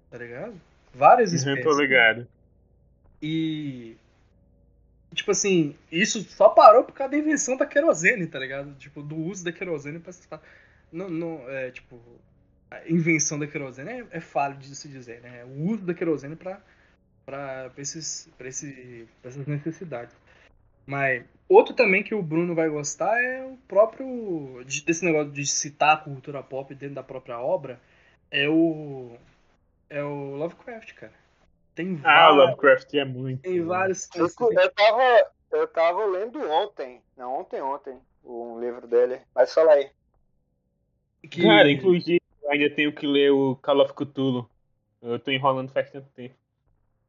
Tá ligado? Várias Não espécies. tô ligado. E. Tipo assim, isso só parou por causa da invenção da querosene, tá ligado? Tipo, do uso da querosene pra. Não, não, é, tipo, a invenção da querosene é, é falho de se dizer, né? O uso da querosene para para esses, pra esse, pra essas necessidades. Mas outro também que o Bruno vai gostar é o próprio. desse negócio de citar a cultura pop dentro da própria obra. É o. É o Lovecraft, cara. Tem Ah, o vários. Lovecraft é muito. Tem vários Eu, eu, tava, eu tava lendo ontem, não ontem, ontem, um livro dele. Mas fala aí. que- Cara, inclusive, eu ainda tenho que ler o Call of Cthulhu. Eu tô enrolando faz tanto tempo.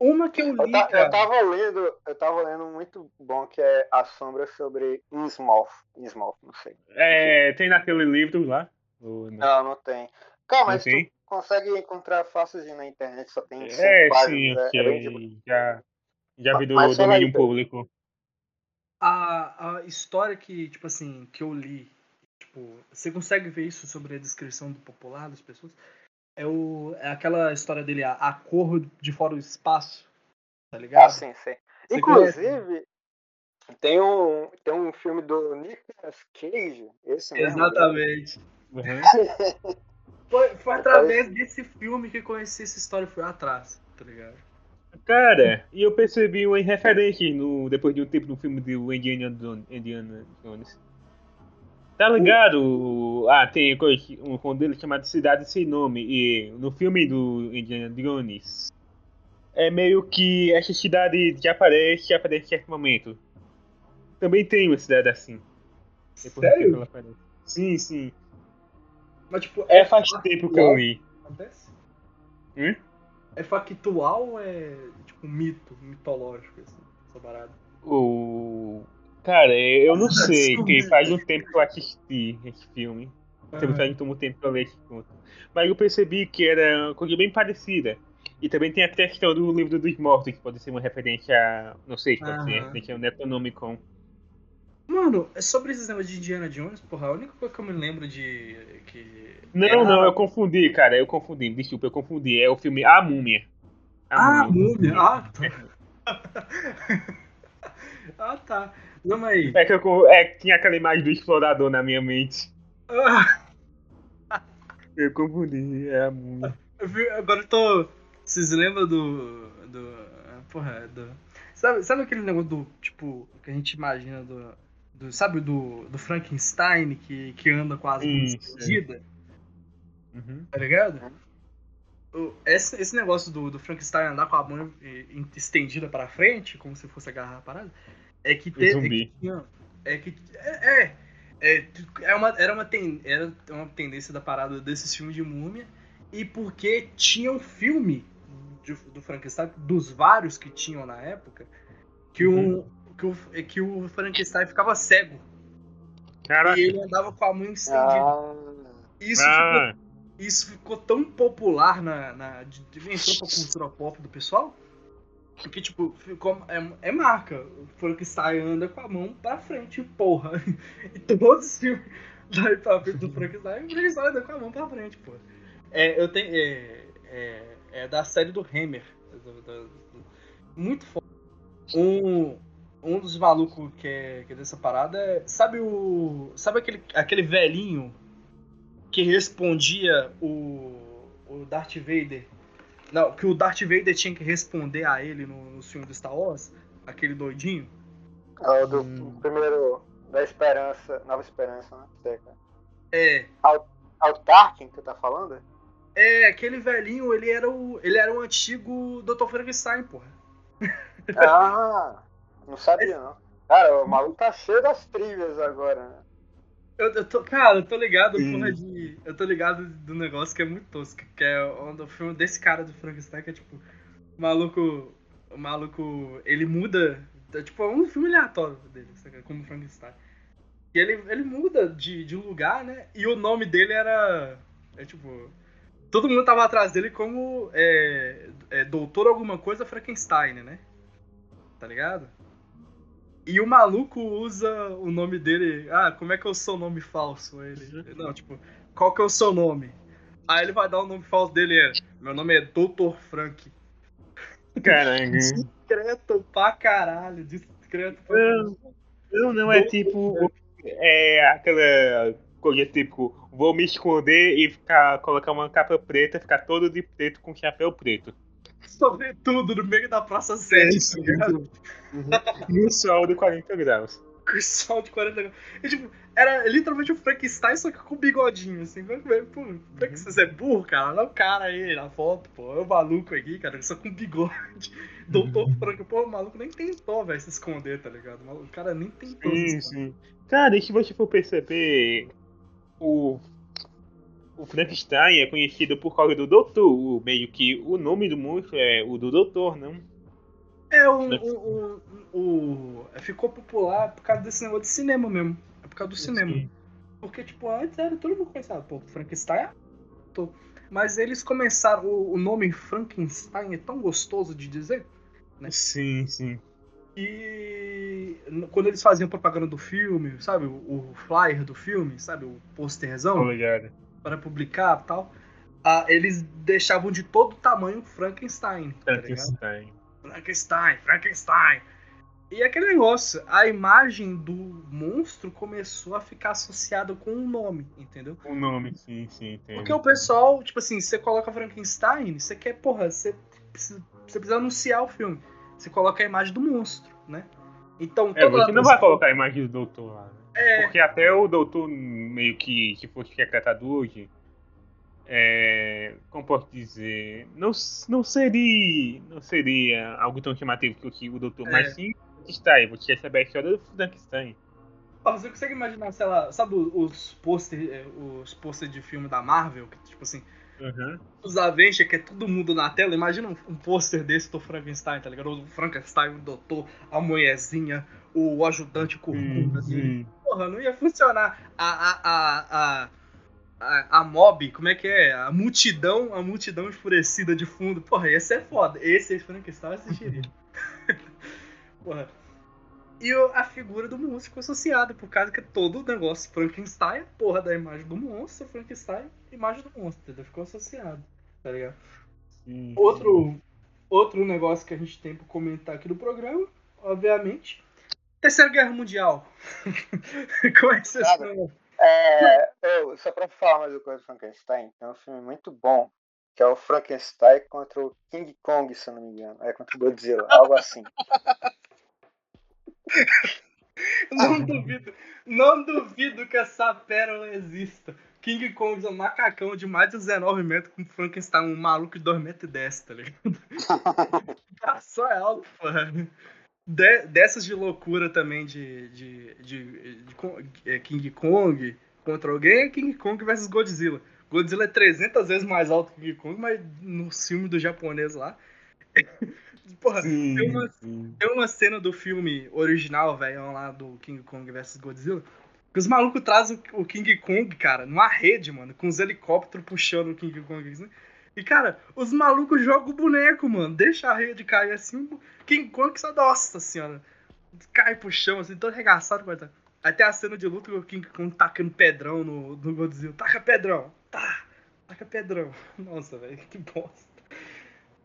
Uma que eu Eu, li, ta- cara. eu tava lendo, eu tava lendo um muito bom que é A Sombra sobre Innsmouth. Innsmouth, não sei. É, tem naquele livro lá? Ou não? Não, não tem. Cara, mas tem? tu consegue encontrar facilzinho na internet, só tem É, páginas, sim, é, é. Já, já vi do Mas aí, domínio Pedro. público. A, a história que, tipo assim, que eu li, tipo, você consegue ver isso sobre a descrição do popular das pessoas? É, o, é aquela história dele, a, a cor de fora do espaço, tá ligado? Ah, sim, sim. Você Inclusive, tem um, tem um filme do Nicolas Cage, esse mesmo. né? Exatamente. Uhum. Foi, foi através desse filme que eu conheci essa história, fui atrás, tá ligado? Cara, e eu percebi uma referência no, depois de um tempo no filme do Indiana Jones. Tá ligado? Ah, tem um dele chamado Cidade Sem Nome. E no filme do Indiana Jones, é meio que essa cidade que aparece, aparece em certo momento. Também tem uma cidade assim. Depois Sério? ela aparece. Sim, sim. Mas, tipo, É faz tempo que eu li. Acontece? Hum? É factual ou é, tipo, mito, mitológico, assim, essa parada? O. Cara, eu não sei, porque faz um tempo que eu assisti esse filme. Teve faz muito tempo que eu conto. Mas eu percebi que era uma coisa bem parecida. E também tem a questão do livro dos mortos, que pode ser uma referência a. Não sei se pode ser Aham. referência ao Necronomicon. Mano, é sobre esses negócios de Indiana Jones, porra, a única coisa que eu me lembro de. Que Não, era- não, eu confundi, cara, eu confundi, desculpa, eu confundi. É o filme A Múmia. Ah, múmia. Ah, tá. ah, tá. Não, mas. É que eu, é, tinha aquela imagem do explorador na minha mente. Ah, Eu confundi, é a múmia. agora eu tô. Vocês lembram do. do. Porra, do. Sabe, sabe aquele negócio do. Tipo, que a gente imagina do. do sabe do, do Frankenstein que, que anda com as mãos? Uhum. Tá ligado? Esse, esse negócio do, do Frankenstein andar com a mão estendida pra frente, como se fosse agarrar a parada, é que teve. É zumbi. que, tinha- é que. É. é, é, é uma, era, uma ten, era uma tendência da parada desses filmes de múmia. E porque tinha um filme de- do Frankenstein, dos vários que tinham na época, que, Uhum. o, que, o, é que o Frankenstein ficava cego. Caraca. E ele andava com a mão estendida. Ah, Isso ficou Ah, isso ficou tão popular na. na de, de, entrou pra cultura pop do pessoal. Que, tipo, ficou. É, é marca. O Frankenstein anda com a mão pra frente, porra. E todos os filmes pra frente do Frankenstein, o Frankenstein anda com a mão pra frente, porra. É, eu tenho. É, é, é da série do Hammer. muito foda. Um. Um dos malucos que é, que é dessa parada é. Sabe o. Sabe aquele, aquele velhinho que respondia o, o Darth Vader. Não, que o Darth Vader tinha que responder a ele no, no filme do Star Wars, aquele doidinho. é o do Hum. primeiro da Esperança, Nova Esperança, né? É, É o Tarkin que tu tá falando? é, aquele velhinho, ele era o, ele era o antigo Dr. Frankenstein, porra. Ah, não sabia não. Cara, o maluco tá cheio das trilhas agora, né? Eu, eu tô, cara, eu tô ligado, porra, de. Eu tô ligado do negócio que é muito tosco, que é o, o filme desse cara do Frankenstein, que é tipo, o maluco. O maluco. Ele muda. é, Tipo, é um filme aleatório dele, como Frankenstein. E ele, ele muda de, de lugar, né? E o nome dele era. É tipo. Todo mundo tava atrás dele como é, é, Doutor Alguma Coisa Frankenstein, né? Tá ligado? E o maluco usa o nome dele. Ah, como é que é o seu nome falso? Ele. Não, tipo, qual que é o seu nome? Aí ele vai dar o nome falso dele é. Meu nome é Dr. Frank. caramba. Discreto pra caralho. Discreto pra Não. caralho. Não, não, é tipo. É aquela coisa tipo, vou me esconder e ficar, colocar uma capa preta, ficar todo de preto com chapéu preto. Sobretudo no meio da Praça 7, tá ligado? No sol de 40 graus. Com sol de 40 graus. E, tipo, era literalmente o Frankenstein, só que com bigodinho, assim. Pô, Frankenstein, você é burro, cara? Olha o cara aí na foto, pô. É o maluco aqui, cara, só com bigode. Doutor Frank, pô, o maluco nem tentou, velho, se esconder, tá ligado? O cara nem tentou se Sim, esconder. sim. Cara, e se você for perceber, o, o Frankenstein é conhecido por causa do doutor. O, meio que o nome do monstro é o do doutor, não? É, o, o, o, o- Ficou popular por causa desse negócio de cinema mesmo. É por causa do cinema. Porque, tipo, antes era todo mundo pensava, pô, Frankenstein é ator. Mas eles começaram. O, o nome Frankenstein é tão gostoso de dizer né? Sim, sim. que n- quando eles faziam propaganda do filme, sabe? O, o flyer do filme, sabe? O posterzão Obrigado. Para publicar e tal. ah, eles deixavam de todo tamanho Frankenstein. Tá? Frankenstein. Frankenstein, Frankenstein. E aquele negócio, a imagem do monstro começou a ficar associada com o nome, entendeu? O nome, sim, sim, entendo. Porque o pessoal, tipo assim, você coloca Frankenstein, você quer, porra, você precisa, você precisa anunciar o filme. Você coloca a imagem do monstro, né? Então, É, você não vai colocar a imagem do doutor lá, né? É, Porque até o doutor, meio que, se fosse retratado hoje, é, como posso dizer, não, não seria não seria algo tão chamativo que o que o doutor, É. mas sim Frankenstein, você quer saber a história do Frankenstein. Você consegue imaginar, sei lá, sabe os pôster, os pôster de filme da Marvel, que tipo assim, Uhum. os Avengers, que é todo mundo na tela, imagina um, um pôster desse do Frankenstein, tá ligado? O Frankenstein, o doutor, a mulherzinha, o ajudante corcunda, assim. Porra, não ia funcionar. A, a, a, a, a, mob, como é que é? A multidão, a multidão enfurecida de fundo. Porra, esse é foda. Esse aí, Frankenstein assistiria. Porra. E a figura do monstro ficou associada, por causa que todo o negócio Frankenstein, é porra da imagem do monstro, Frankenstein, imagem do monstro, entendeu? Ficou associado, tá ligado? Sim. Outro, outro negócio que a gente tem pra comentar aqui do programa, obviamente, Terceira Guerra Mundial. Como é que vocês Cara, estão? É, eu, só pra falar mais uma coisa do Frankenstein, tem um filme muito bom, que é o Frankenstein contra o King Kong, se eu não me engano. É contra o Godzilla, algo assim. Não duvido, não duvido que essa pérola exista. King Kong é um macacão de mais de 19 metros com Frankenstein, um maluco de 2 metros e 10, tá ligado? Ah, Só é alto, porra. De- dessas de loucura também de, de, de, de é, King Kong contra alguém é King Kong versus Godzilla. Godzilla é 300 vezes mais alto que King Kong, mas no filme do japonês lá. Porra, Sim, tem uma- sim. tem uma cena do filme original, velho, lá do King Kong vs Godzilla, que os malucos trazem o King Kong, cara, numa rede, mano, com os helicópteros puxando o King Kong. Assim. E, cara, os malucos jogam o boneco, mano, deixa a rede cair assim, King Kong só, nossa senhora, cai pro chão, assim, todo arregaçado, coitado. Tem a cena de luta com o King Kong tacando pedrão no, no Godzilla. Taca pedrão, tá, taca pedrão. Nossa, velho, que bosta.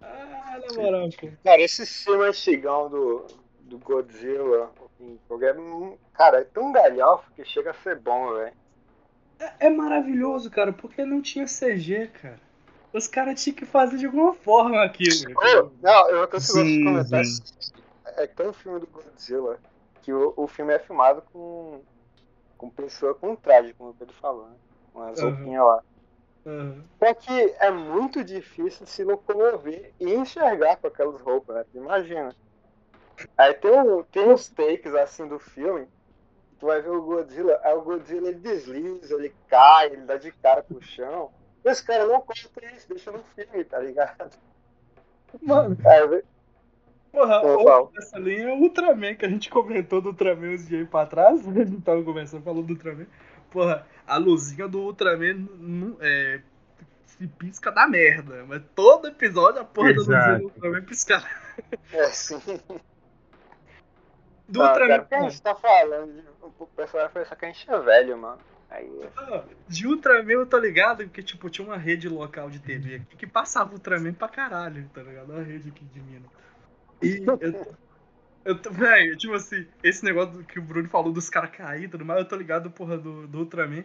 Ah, na moral, pô. Cara, esse filme antigão do, do Godzilla, King Kong, é, cara, é tão galhofa que chega a ser bom, velho. É maravilhoso, cara, porque não tinha CG, cara. Os caras tinham que fazer de alguma forma aquilo. Não, eu tô Sim, de comentar. É que tem um filme do Godzilla que o, o filme é filmado com, com pessoa com traje, como o Pedro falou, né? Com as Aham. roupinhas lá. Aham. Só que é muito difícil se locomover e enxergar com aquelas roupas, né? Imagina. Aí tem, um, tem uns takes assim do filme. Tu vai ver o Godzilla, aí o Godzilla ele desliza, ele cai, ele dá de cara pro chão. E os caras não contam isso, deixa no filme, tá ligado? Mano, vê- porra, falo. dessa linha é o Ultraman, que a gente comentou do Ultraman uns dias aí pra trás. A gente tava conversando, falou do Ultraman. Porra, a luzinha do Ultraman não- é, se pisca da merda. Mas todo episódio a porra da luzinha Exato. do Ultraman pisca. é assim. Do Ah, Ultraman, cara, o que a gente tá falando? de- O pessoal vai pensar que a gente é velho, mano. Aí, Ah, De Ultraman eu tô ligado, porque tipo, tinha uma rede local de TV aqui que passava Ultraman pra caralho, tá ligado? Uma rede aqui de Minas. E eu tô. Velho, tipo assim, esse negócio que o Bruno falou dos caras cair e tudo mais, eu tô ligado, porra, do, do Ultraman.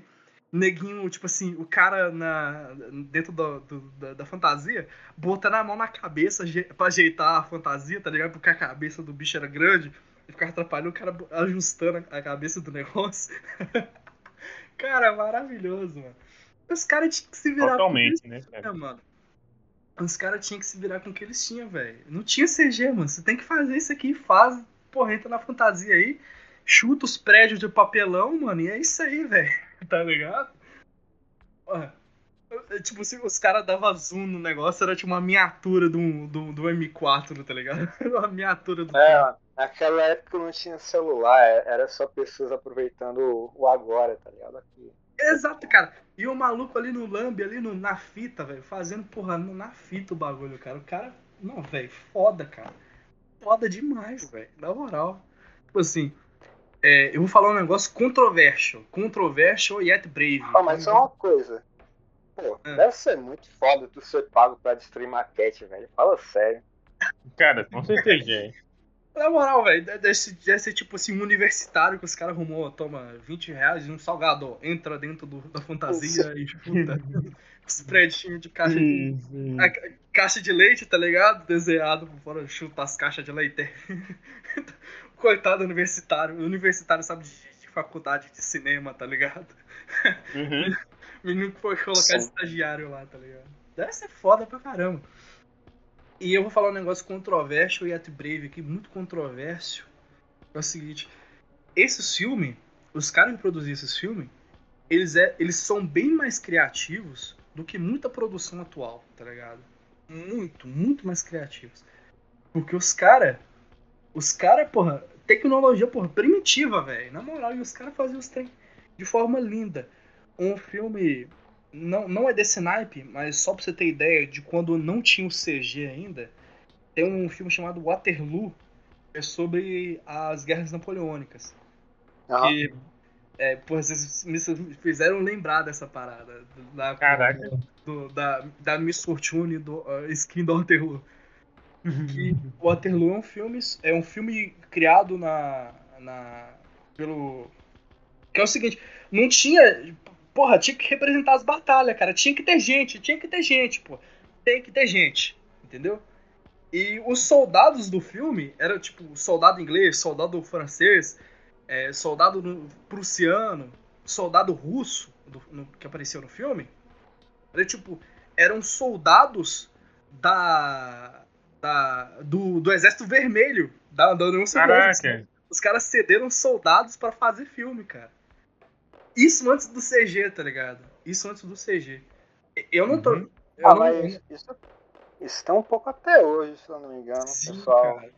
neguinho, tipo assim, o cara na, dentro do, do, da, da, fantasia, botando a mão na cabeça pra ajeitar a fantasia, tá ligado? Porque a cabeça do bicho era grande e ficava atrapalhando o cara ajustando a cabeça do negócio. cara, maravilhoso, mano. Os caras tinham que se virar Totalmente, né, cara? mano. Os caras tinham que se virar com o que eles tinham, velho. Não tinha CG, mano. Você tem que fazer isso aqui, faz, porra, entra na fantasia aí, chuta os prédios de papelão, mano, e é isso aí, velho. Tá ligado? Tipo, se os caras davam zoom no negócio, era tipo uma miniatura do, do, do M4, tá ligado? uma miniatura do. É, naquela época não tinha celular, é, era só pessoas aproveitando o agora, tá ligado? Aqui. Exato, cara. E o maluco ali no lambe, ali no, na fita, velho, fazendo, porra, na fita o bagulho, cara. O cara, não, velho, foda, cara. Foda demais, velho. Na moral. Tipo assim, é, eu vou falar um negócio controversial. Controversial yet brave. Ah, mas só uma coisa. Pô, é. deve ser muito foda tu ser pago pra destruir maquete, velho. Fala sério. Cara, com certeza. É. Na moral, velho, deve, deve ser tipo assim, um universitário que os caras arrumou, toma 20 reais e um salgado, entra dentro do, da fantasia e chuta os prédios de caixa de, a, caixa de leite, tá ligado? Desenhado por fora, chuta as caixas de leite. Coitado universitário, o universitário sabe de, de, faculdade de cinema, tá ligado? Uhum. Menino que foi colocar Sim. estagiário lá, tá ligado? Deve ser foda pra caramba. E eu vou falar um negócio controverso e at breve aqui, muito controverso. É o seguinte: esses filmes, os caras que produzir esses filmes, eles, é, eles são bem mais criativos do que muita produção atual, tá ligado? Muito, muito mais criativos. Porque os caras, os caras, porra, tecnologia, porra, primitiva, velho. Na moral, e os caras faziam os trem de forma linda. Um filme não, não é desse naipe, mas só pra você ter ideia de quando não tinha o CG ainda, tem um filme chamado Waterloo, é sobre as guerras napoleônicas. Ah. Que, é, pô, vocês me fizeram lembrar dessa parada. Da, Caraca. Do, da, da Miss Fortune, do uh, skin do Waterloo. que o Waterloo é um filme, é um filme criado na, na, pelo... Que é o seguinte, não tinha porra, tinha que representar as batalhas, cara. Tinha que ter gente, tinha que ter gente, pô. Tem que ter gente, entendeu? E os soldados do filme era tipo soldado inglês, soldado francês, é, soldado prussiano, soldado russo do, no, que apareceu no filme. Era tipo, eram soldados da, da do, do Exército Vermelho da, da União Soviética. Os caras cederam soldados para fazer filme, cara. Isso antes do CG, tá ligado? Isso antes do CG. Eu não tô. Uhum. Eu ah, não... mas isso, isso tem um pouco até hoje, se eu não me engano. Sim, pessoal cara.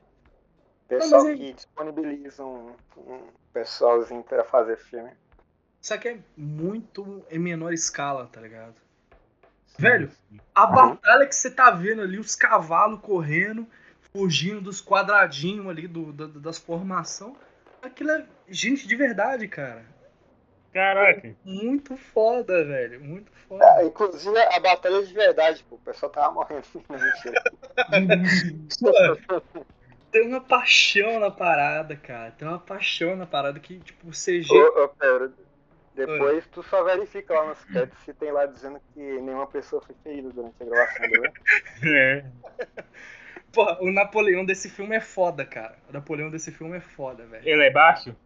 pessoal não, que é... disponibiliza um, um pessoalzinho pra fazer filme. Só que é muito em menor escala, tá ligado? Velho, a batalha que você tá vendo ali, os cavalos correndo, fugindo dos quadradinhos ali, do, do das formações, aquilo é gente de verdade, cara. Caraca. Muito foda, velho. Muito foda. É, inclusive a batalha de verdade, pô. O pessoal tava morrendo. Tem uma paixão na parada, cara. Tem uma paixão na parada que, tipo, o CG. Ô, ô Pedro, depois Oi. tu só verifica lá nos créditos se tem lá dizendo que nenhuma pessoa foi ferida durante a gravação, né? É. Porra, o Napoleão desse filme é foda, cara. O Napoleão desse filme é foda, velho. Ele é baixo?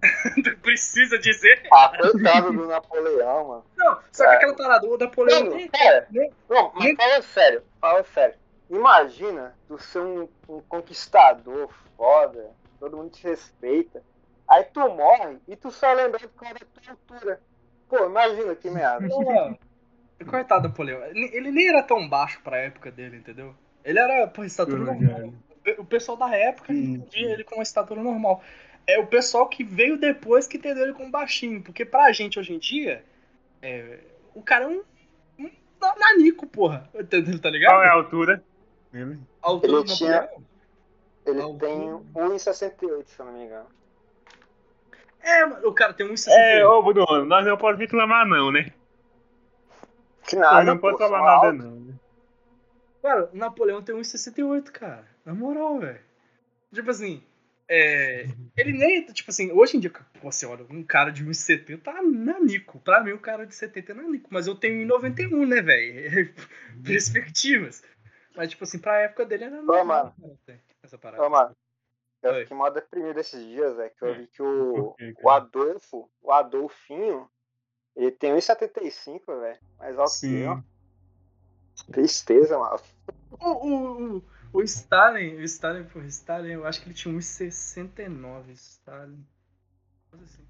Precisa dizer. Ah, coitado do Napoleão, mano. Não, só que é. aquela parada, o Napoleão. Não, é. não, mas fala sério, fala sério. Imagina tu ser um, um, conquistador foda, todo mundo te respeita. Aí tu morre e tu só lembra do cara da tua altura. Pô, imagina que merda. Coitado do Napoleão. Ele nem era tão baixo pra época dele, entendeu? Ele era, pô, estatura normal. O pessoal da época entendia ele com uma estatura normal é o pessoal que veio depois que entendeu ele como baixinho. Porque pra gente hoje em dia, é, o cara é um, um nanico, porra. Tá ligado? Qual é a altura? A altura ele tinha, Ele tem 1,68, se eu não me engano. É, o cara tem 1,68. É, ô Bruno, nós não podemos reclamar não, né? Que nada, nós não podemos reclamar nada não, né? Cara, o Napoleão tem 1,68, cara. Na moral, velho. Tipo assim, É, ele nem, tipo assim, hoje em dia, você olha, um cara de 1,70 tá nanico. Pra mim, o um cara de 70 é nanico. Mas eu tenho 1,91, né, velho? Perspectivas. Mas, tipo assim, pra época dele era normal. mano. Essa parada. Ô, mano. Eu fiquei mal deprimido esses dias, velho. Que eu vi que o, o Adolfo, o Adolfinho, ele tem 1,75, velho. Mais alto Sim. que eu. Tristeza, mano. O, o, o, o Stalin, o Stalin, porra, Stalin, eu acho que ele tinha 1,69, Stalin. Assim.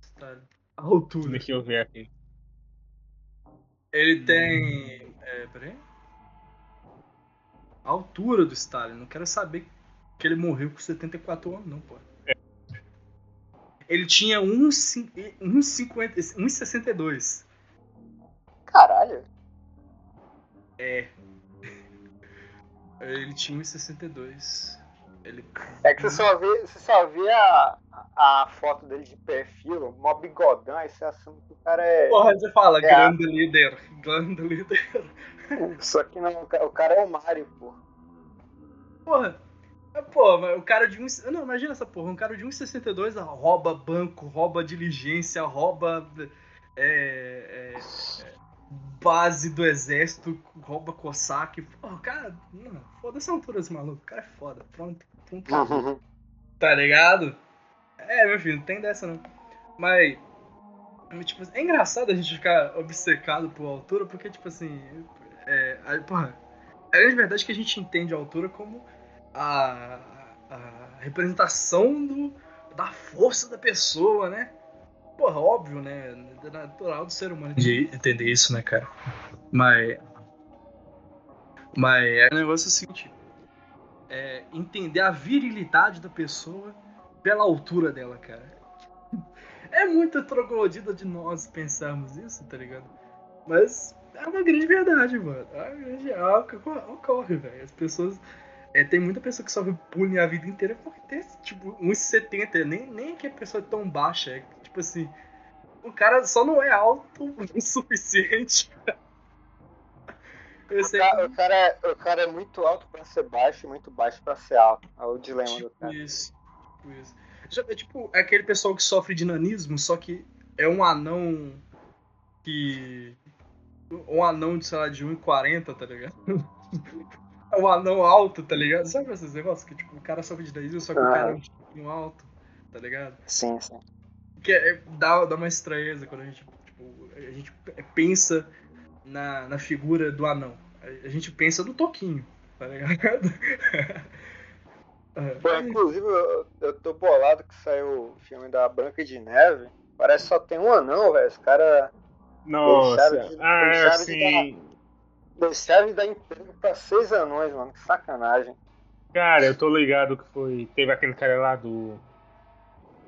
Stalin. A altura. Deixa eu ver aqui. Ele tem. É, peraí. A altura do Stalin. Não quero saber que ele morreu com 74 anos, não, pô. É. Ele tinha 1,62. Caralho. É. Ele tinha 1,62. Ele... É que você só vê, você só vê a, a foto dele de perfil, mó bigodão, aí você assume que o cara é. Porra, você fala, é grande a... líder, grande líder. Só que não, o cara é o Mario, pô. Porra, Pô, o cara de 1. Não, imagina essa porra. Um cara de 1,62 rouba banco, rouba diligência, rouba. É, é, base do exército, rouba Cossack. Porra, cara. Não, foda-se a altura desse maluco. O cara é foda. Pronto. pronto tá ligado? É, meu filho, não tem dessa não. Mas. Tipo, é engraçado a gente ficar obcecado por altura, porque, tipo assim. É, a, porra, a grande verdade é que a gente entende a altura como a, a representação do, da força da pessoa, né? Porra, óbvio, né? É natural do ser humano de entender isso, né, cara? Mas. Mas é, o negócio é o seguinte: é entender a virilidade da pessoa pela altura dela, cara. É muito troglodita de nós pensarmos isso, tá ligado? Mas é uma grande verdade, mano. É uma grande. É ocorre, velho. As pessoas é, tem muita pessoa que sofre bullying a vida inteira por ter, tipo, 1,70. Nem, nem que a pessoa é tão baixa. É, tipo assim, o cara só não é alto o suficiente. O cara, o, cara é, o cara é muito alto pra ser baixo e muito baixo pra ser alto. É o dilema tipo do cara. Isso, tipo isso. É tipo é aquele pessoal que sofre de nanismo, só que é um anão que. Um anão de, sei lá, de 1,40, tá ligado? É um anão alto, tá ligado? Sabe esses negócios que tipo, o cara sofre de daí, só que ah. o cara é um pouquinho alto, tá ligado? Sim, sim. Que é, dá, dá uma estranheza quando a gente, tipo, a gente pensa na, na figura do anão. A gente pensa no Toquinho, tá ligado? Pô, é. inclusive, eu, eu tô bolado que saiu o filme da Branca de Neve. Parece que só tem um anão, velho. Os caras. Nossa, de, ah, sim. Deixaram de dar emprego pra seis anões, mano. Que sacanagem. Cara, eu tô ligado que foi. Teve aquele cara lá do.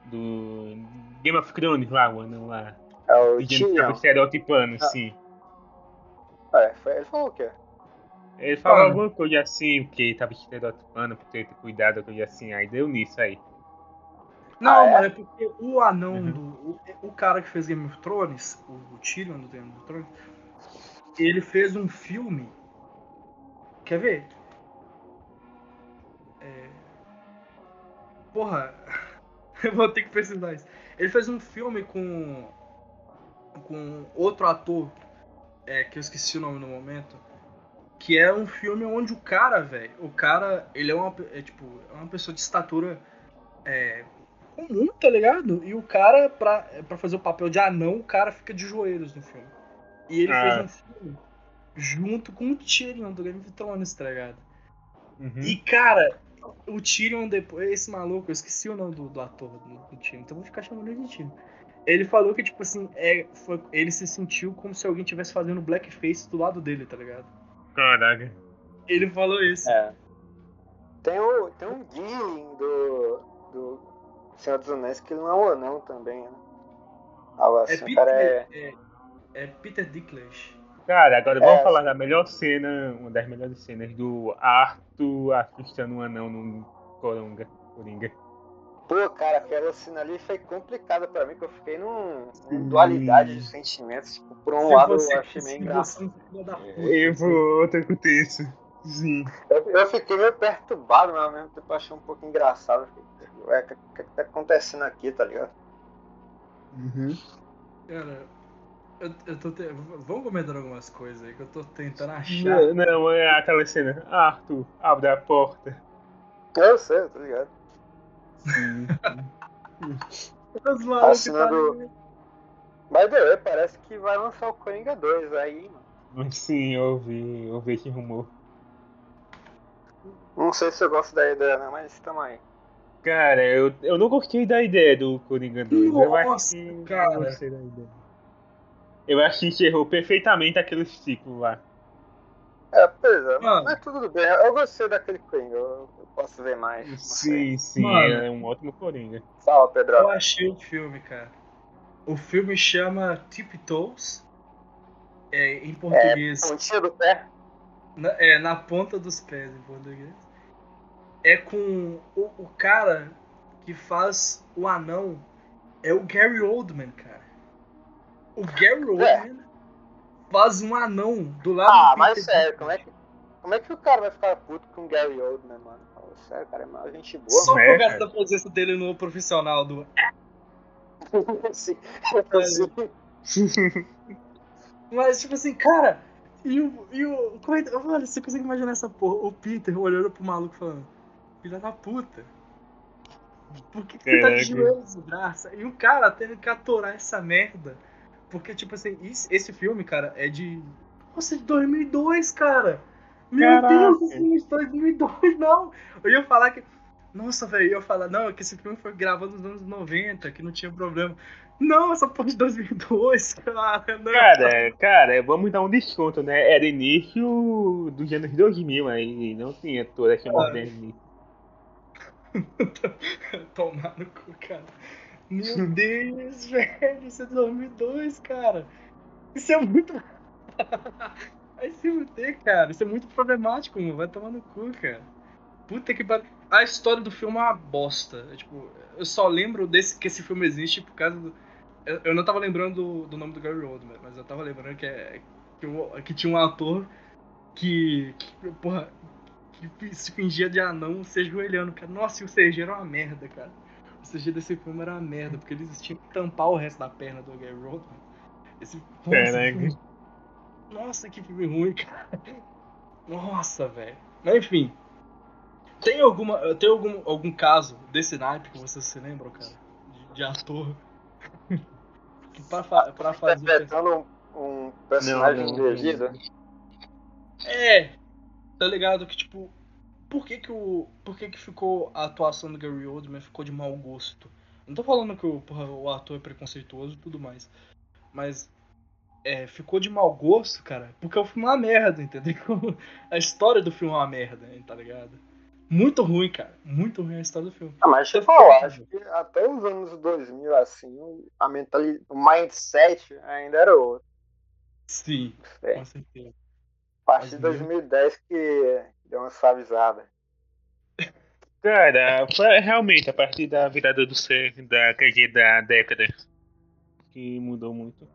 Do. Game of Thrones lá, o anão lá. É o Tyrion. estereotipando, ah. sim. É, foi, ele falou o quê? Ele falou ah. alguma coisa assim, porque tava estereotipando, por ter cuidado, coisa assim. Aí deu nisso aí. Não, ah, é? mano, é porque o anão uhum. do. O, o, cara que fez Game of Thrones, o, o Tyrion do Game of Thrones, ele fez um filme. Quer ver? É... Porra, eu vou ter que pesquisar isso. Ele fez um filme com com outro ator é, que eu esqueci o nome no momento, que é um filme onde o cara, velho, o cara, ele é uma é, tipo, é uma pessoa de estatura é, comum, tá ligado? E o cara pra, pra fazer o papel de anão, o cara fica de joelhos no filme. E ele ah. fez um filme junto com o Tyrion do Game of Thrones, tá ligado? Uhum. E, cara, o Tyrion depois. Esse maluco, eu esqueci o nome do, do ator do, do Tyrion, então vou ficar chamando ele de Tyrion. Ele falou que, tipo assim, é, foi, ele se sentiu como se alguém tivesse fazendo blackface do lado dele, tá ligado? Caraca. Ele falou isso. É. Tem, o, tem um Gilling do, do Senhor dos Anéis que ele não é um anão também, né? Algo assim, é Peter, é... é... é Peter Dinklage. Cara, agora vamos é. falar da melhor cena, uma das melhores cenas do Arthur assustando um anão no Coronga, Coringa. Pô, cara, aquela cena ali foi complicada pra mim, que eu fiquei num, numa dualidade de sentimentos. Tipo, por um se lado eu achei meio engraçado. Eu vou, outro acontece. Sim. Eu, eu fiquei meio perturbado, mas ao mesmo tempo eu achei um pouco engraçado. Ué, o que, que, que tá acontecendo aqui, tá ligado? Uhum. Cara, eu, eu tô. Te... Vamos comentando algumas coisas aí que eu tô tentando achar. Não, não, é aquela cena. Arthur, abre a porta. Eu sei, tá ligado? Sim. Os malucos Assinando- tá- By the way, parece que vai lançar o Coringa 2 aí, mano. Sim, eu ouvi, eu ouvi esse rumor. Não sei se eu gosto da ideia, né? Mas tamo aí. Cara, eu, eu não gostei da ideia do Coringa 2. eu acho Nossa, que eu cara. não gostei da ideia. Eu acho que encerrou perfeitamente aquele ciclo lá. É, pois é, Mano. mas tudo bem. Eu gostei daquele Coringa, eu, eu posso ver mais. Sim, sim, Mano. é um ótimo Coringa. Fala, Eu Pedro. achei o filme, cara. O filme chama Tiptoes. É, em português. Pontinha do pé? Na, é, na ponta dos pés em português. É com o, o cara que faz o anão. É o Gary Oldman, cara. O Gary Oldman faz um anão do lado Ah, do mas Peter sério, como é, que, como é que o cara vai ficar puto com o Gary Oldman, mano? Fala sério, cara, é uma gente boa, Só É, por causa da presença dele no profissional do. Sim, sim. Mas, tipo assim, cara. E o. E o como é, mano, você consegue imaginar essa porra? O Peter olhando pro maluco falando: Filha da puta. Por que, que você tá de joelhos, graça? E o cara tendo que atorar essa merda. Porque, tipo assim, esse, filme, cara, é de. Nossa, de 2002, cara! Meu Caraca. Deus, esse filme de 2002, não! Eu ia falar que. Nossa, velho, eu ia falar, não, que esse filme foi gravado nos anos 90, que não tinha problema. Não, essa porra de 2002, cara, não. Cara, cara, vamos dar um desconto, né? Era início dos anos 2000 aí, não tinha toda essa modernice. Tomar no cu, cara. Meu Deus, velho, isso é 2002, cara. Isso é muito. Vai se fuder, cara. Isso é muito problemático, mano. Vai tomar no cu, cara. Puta que pariu. A história do filme é uma bosta. É, tipo, eu só lembro desse, que esse filme existe por causa do. Eu, eu não tava lembrando do, do nome do Gary Oldman, mas eu tava lembrando que, é, que, o- que tinha um ator que, que. Porra. Que se fingia de anão se ajoelhando, cara. Nossa, e o CG era uma merda, cara. O CG desse filme era uma merda, porque eles tinham que tampar o resto da perna do Gary Oldman. Esse, filme- nossa, que filme ruim, cara. Nossa, velho. Mas enfim. Tem alguma. Tem algum, algum caso desse naipe que vocês se lembram, cara? De, de ator. que pra, fa- pra fazer. Interpretando um, um personagem indevido. É. Tá ligado que, tipo. Por que que o. Por que que ficou a atuação do Gary Oldman ficou de mau gosto? Não tô falando que o, porra, o ator é preconceituoso e tudo mais. Mas. É, ficou de mau gosto, cara, porque o filme é uma merda, entendeu? A história do filme é uma merda, hein, tá ligado? Muito ruim, cara. Muito ruim a história do filme. Ah, mas deixa eu Eu falar, fiquei- acho que até os anos 2000, assim, a mentalidade, o mindset ainda era outro. Sim, É. com certeza. A partir de Mas mesmo- 2010 que deu uma suavizada. Cara, foi realmente a partir da virada do século, da, da década, que mudou muito.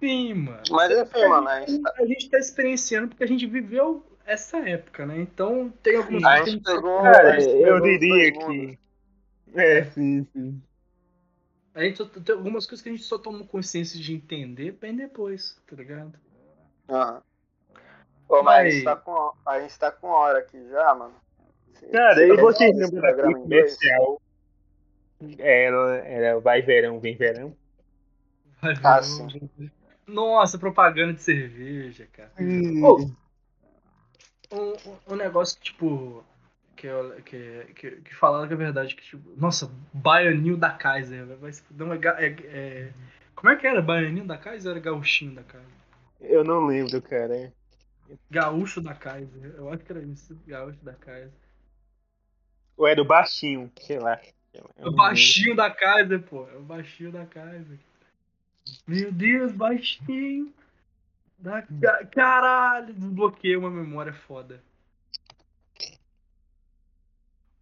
Sim, mano. Mas enfim, Porque mano, a a gente, tá- a gente tá experienciando porque a gente viveu essa época, né? Então tem algumas a coisas gente que a gente pegou. Cara, eu diria que. É, sim, sim. A gente só, tem algumas coisas que a gente só toma consciência de entender bem depois, tá ligado? Aham. Ô, mas a Mas- gente, tá com, a gente tá com hora aqui já, mano. Se- Cara, se e vocês lembram daquele comercial? Era, era Vai Verão, Vem Verão? Vai ver, Ah, eu- sim. Nossa, propaganda de cerveja, cara. Hum. Ô, um, um- negócio que, tipo. Que, eu- que, que, que falaram que é verdade, que, tipo, nossa, baianinho da Kaiser, vai- vai se fuder, não é, é- é- Como é que era? Baianinho da Kaiser ou era gauchinho da Kaiser? Eu não lembro, cara. Gaúcho da Kaiser, eu acho que era isso, gaúcho da Kaiser. Ou era o baixinho, sei lá. É o baixinho da Kaiser, pô, é o baixinho da Kaiser. Meu Deus, baixinho. Da ca- Caralho, desbloqueei uma memória foda.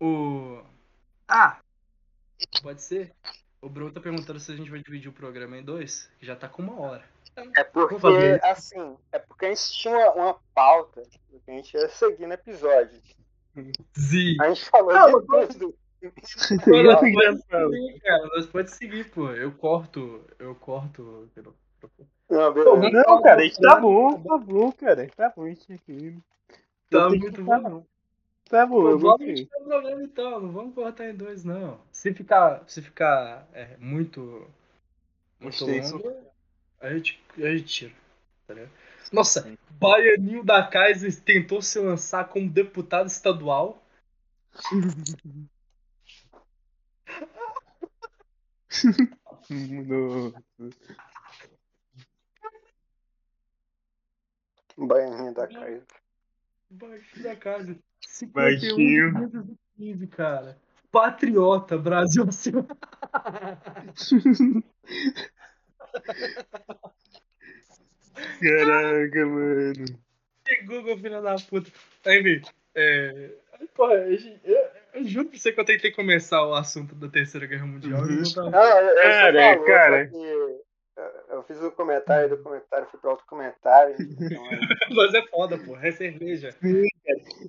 O. Ah! Pode ser? O Bruno tá perguntando se a gente vai dividir o programa em dois, que já tá com uma hora. É porque, fazer. assim, é porque a gente tinha uma, uma pauta do que a gente ia seguir no episódio. Zi. A gente falou Não, de mas- tudo. Pô, nós Sim, pode Rafael. seguir, cara. Nós pode seguir, pô. Eu corto. Eu corto. Não, Pô. Não, cara, isso tá bom, tá bom, cara. Tá bom isso aqui. Tá muito bom. tá bom. Tá bom, eu vamos ter problema então, não vamos cortar em dois, não. Se ficar, se ficar é, muito, muito longo, a gente, a gente tira. tá ligado? Nossa, Baianinho da Kaiser tentou se lançar como deputado estadual. Baianinho da casa. Baixinho da Kaiser. Baixinho. 51 cara. Patriota, Brasil. Caraca, mano. Google, filha da puta. Aí, vem. É... Porra, eu, eu, eu juro pra você que eu tentei começar o assunto da Terceira Guerra Mundial não tava. Não, eu, eu Cara, falou, cara. que eu- fiz o comentário do comentário, fui pra outro comentário. Mas é foda, pô. É cerveja.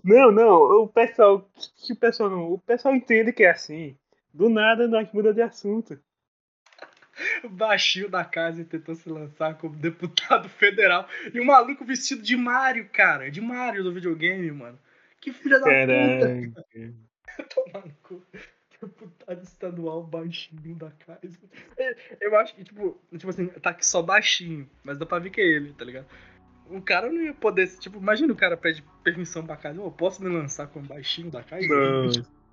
Não, não, o pessoal. Que o pessoal não. O pessoal entende que é assim. Do nada nós muda de assunto. O baixinho da casa tentou se lançar como deputado federal. E o maluco vestido de Mario, cara. De Mario do videogame, mano. Que filha da puta. Caraca. Tomar no cu. Deputado estadual baixinho da casa. Eu acho que, tipo, tipo assim, tá aqui só baixinho, mas dá pra ver que é ele, tá ligado? O cara não ia poder, tipo, imagina o cara pede permissão pra casa, eu posso me lançar como baixinho da casa? Não.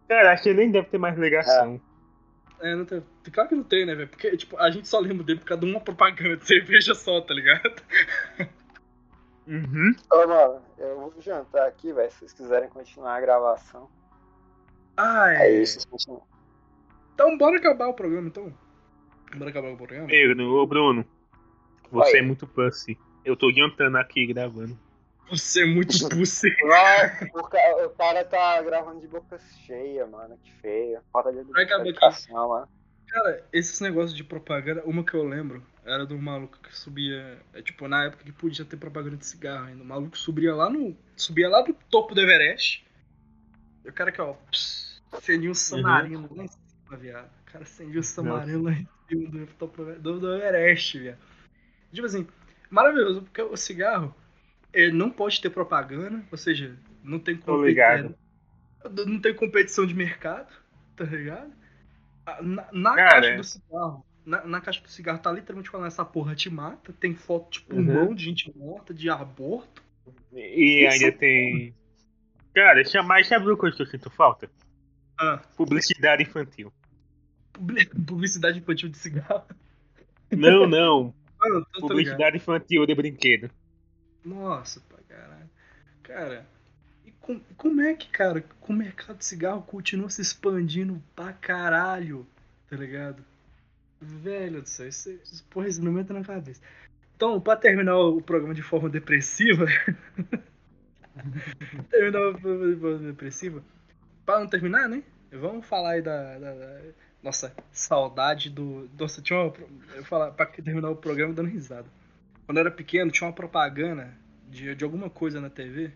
Cara, acho que ele nem deve ter mais ligação. É, não tem. Claro que não tem, né, velho? Porque, tipo, a gente só lembra dele por causa de uma propaganda de cerveja só, tá ligado? Uhum. Ô, mano, eu vou jantar aqui, velho. Se vocês quiserem continuar a gravação. Ah, É é. vocês continuam. Então bora acabar o programa, então. Bora acabar o programa? Pedro, ô Bruno. Você Oi. é muito pussy. Eu tô jantando aqui gravando. Você é muito pussy. O, ca- o cara tá gravando de boca cheia, mano. Que feio. Falta de educação, mano. Cara, esses negócios de propaganda, uma que eu lembro era do maluco que subia. É, tipo, na época que podia ter propaganda de cigarro ainda. O maluco subia lá no. Subia lá do topo do Everest. E o cara que, ó, pss, acendia um samarino lá em cima, viado. O cara acendia um samarino lá em cima do, topo do, do Everest, viado. Tipo assim, maravilhoso, porque o cigarro ele não pode ter propaganda, ou seja, não tem competição. Não tem competição de mercado, tá ligado? Ah, Na, na Cara. caixa do cigarro. Na, na caixa do cigarro tá literalmente falando essa porra te mata. Tem foto de Uhum. pulmão de gente morta, de aborto. E Isso. ainda tem. Cara, chamar, sabe uma coisa que eu sinto falta? Ah, Publicidade infantil. publi- publicidade infantil de cigarro. Não, não. Mano, tô- tô ligado. Publicidade infantil de brinquedo. Nossa, pra caralho. Cara, e com- como é que, cara, o mercado de cigarro continua se expandindo pra caralho, tá ligado? Velho do céu, isso, isso porra, isso não entra na cabeça. Então, pra terminar o programa de forma depressiva. terminar o programa de forma depressiva. Pra não terminar, né? Vamos falar aí da. da- da- nossa, saudade do. Nossa, tinha uma. Eu falar pra terminar o programa dando risada. Quando eu era pequeno, tinha uma propaganda de, de alguma coisa na TV,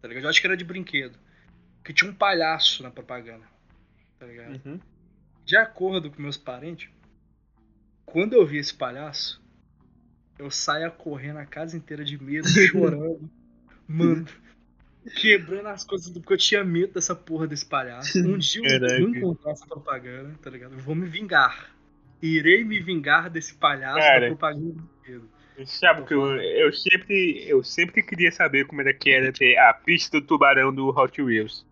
tá ligado? Eu acho que era de brinquedo. Que tinha um palhaço na propaganda, tá ligado? Uhum. De acordo com meus parentes, quando eu vi esse palhaço, eu saía correndo a casa inteira de medo, chorando, mano, quebrando as coisas, porque eu tinha medo dessa porra desse palhaço. Um dia eu vou encontrar essa propaganda, tá ligado? Eu vou me vingar. Irei me vingar desse palhaço Cara. da propaganda do brinquedo. Sabe que eu, eu sempre eu sempre queria saber como era que era ter a pista do tubarão do Hot Wheels.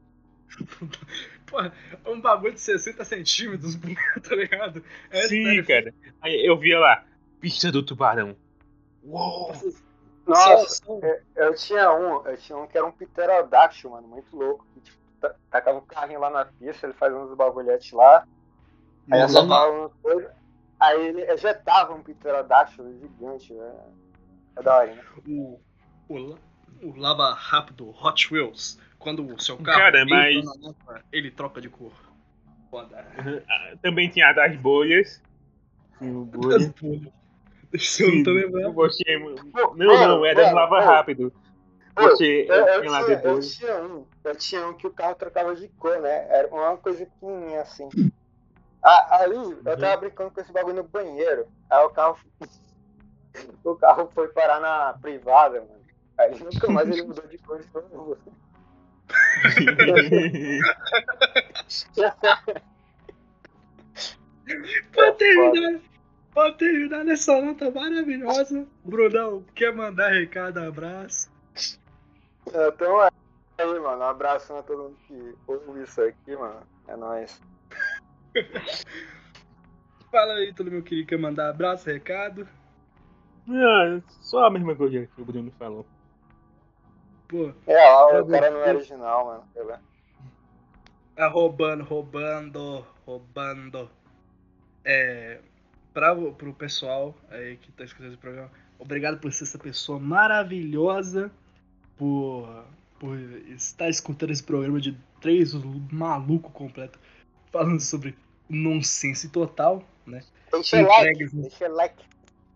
Porra, é um bagulho de 60 centímetros, tá ligado? É Sim, sério, cara. Aí eu via lá, pista do tubarão. Uou! Nossa, só- eu, eu tinha um, eu tinha um que era um pterodáctilo, mano, muito louco. Que, tipo, ta- tacava um carrinho lá na pista, ele fazia uns bagulhetes lá, aí Nossa, soltava uma coisa, aí ele ejetava um pterodáctilo gigante, velho. É da hora, né? o, o, o lava rápido Hot Wheels, quando o seu carro Cara, mas- na lava, ele troca de cor. Foda. Ah, Também tinha a das bolhas. Tinha o bolha. Se eu não tô lembrando. Você... Não, não, era no Lava Rápido. Você Eu, eu, tinha lá tinha, eu, depois. tinha um, eu tinha um que o carro trocava de cor, né? Era uma coisa pequenininha assim. Ah, ali, eu tava brincando com esse bagulho no banheiro. Aí o carro. O carro foi parar na privada, mano. Aí nunca mais ele mudou de cor de novo. Pra terminar, pra terminar nessa nota maravilhosa, Brunão, quer mandar recado, abraço? Então é aí, mano. Um abraço a todo mundo que ouve isso aqui, mano. É nóis. Fala aí, todo meu querido, quer mandar abraço, recado? Ah, só a mesma coisa que o Bruno falou. Pô, É, lá o cara não é original, mano. Tá roubando, roubando, roubando. É, pra, pro pessoal aí que tá escutando esse programa, obrigado por ser essa pessoa maravilhosa, por, por estar escutando esse programa de três maluco completo falando sobre nonsense total, né? Deixa o like. Deixa o like.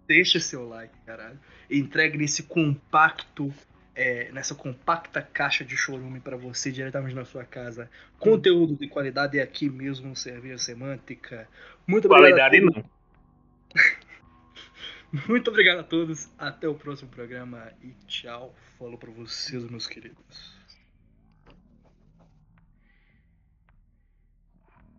Deixa seu like, caralho. Entregue nesse compacto, é, nessa compacta caixa de chorume pra você diretamente na sua casa. Conteúdo de qualidade é aqui mesmo no Cerveja Semântica. Muito obrigado. Qualidade todos. não. Muito obrigado a todos. Até o próximo programa e tchau. Falou pra vocês, meus queridos.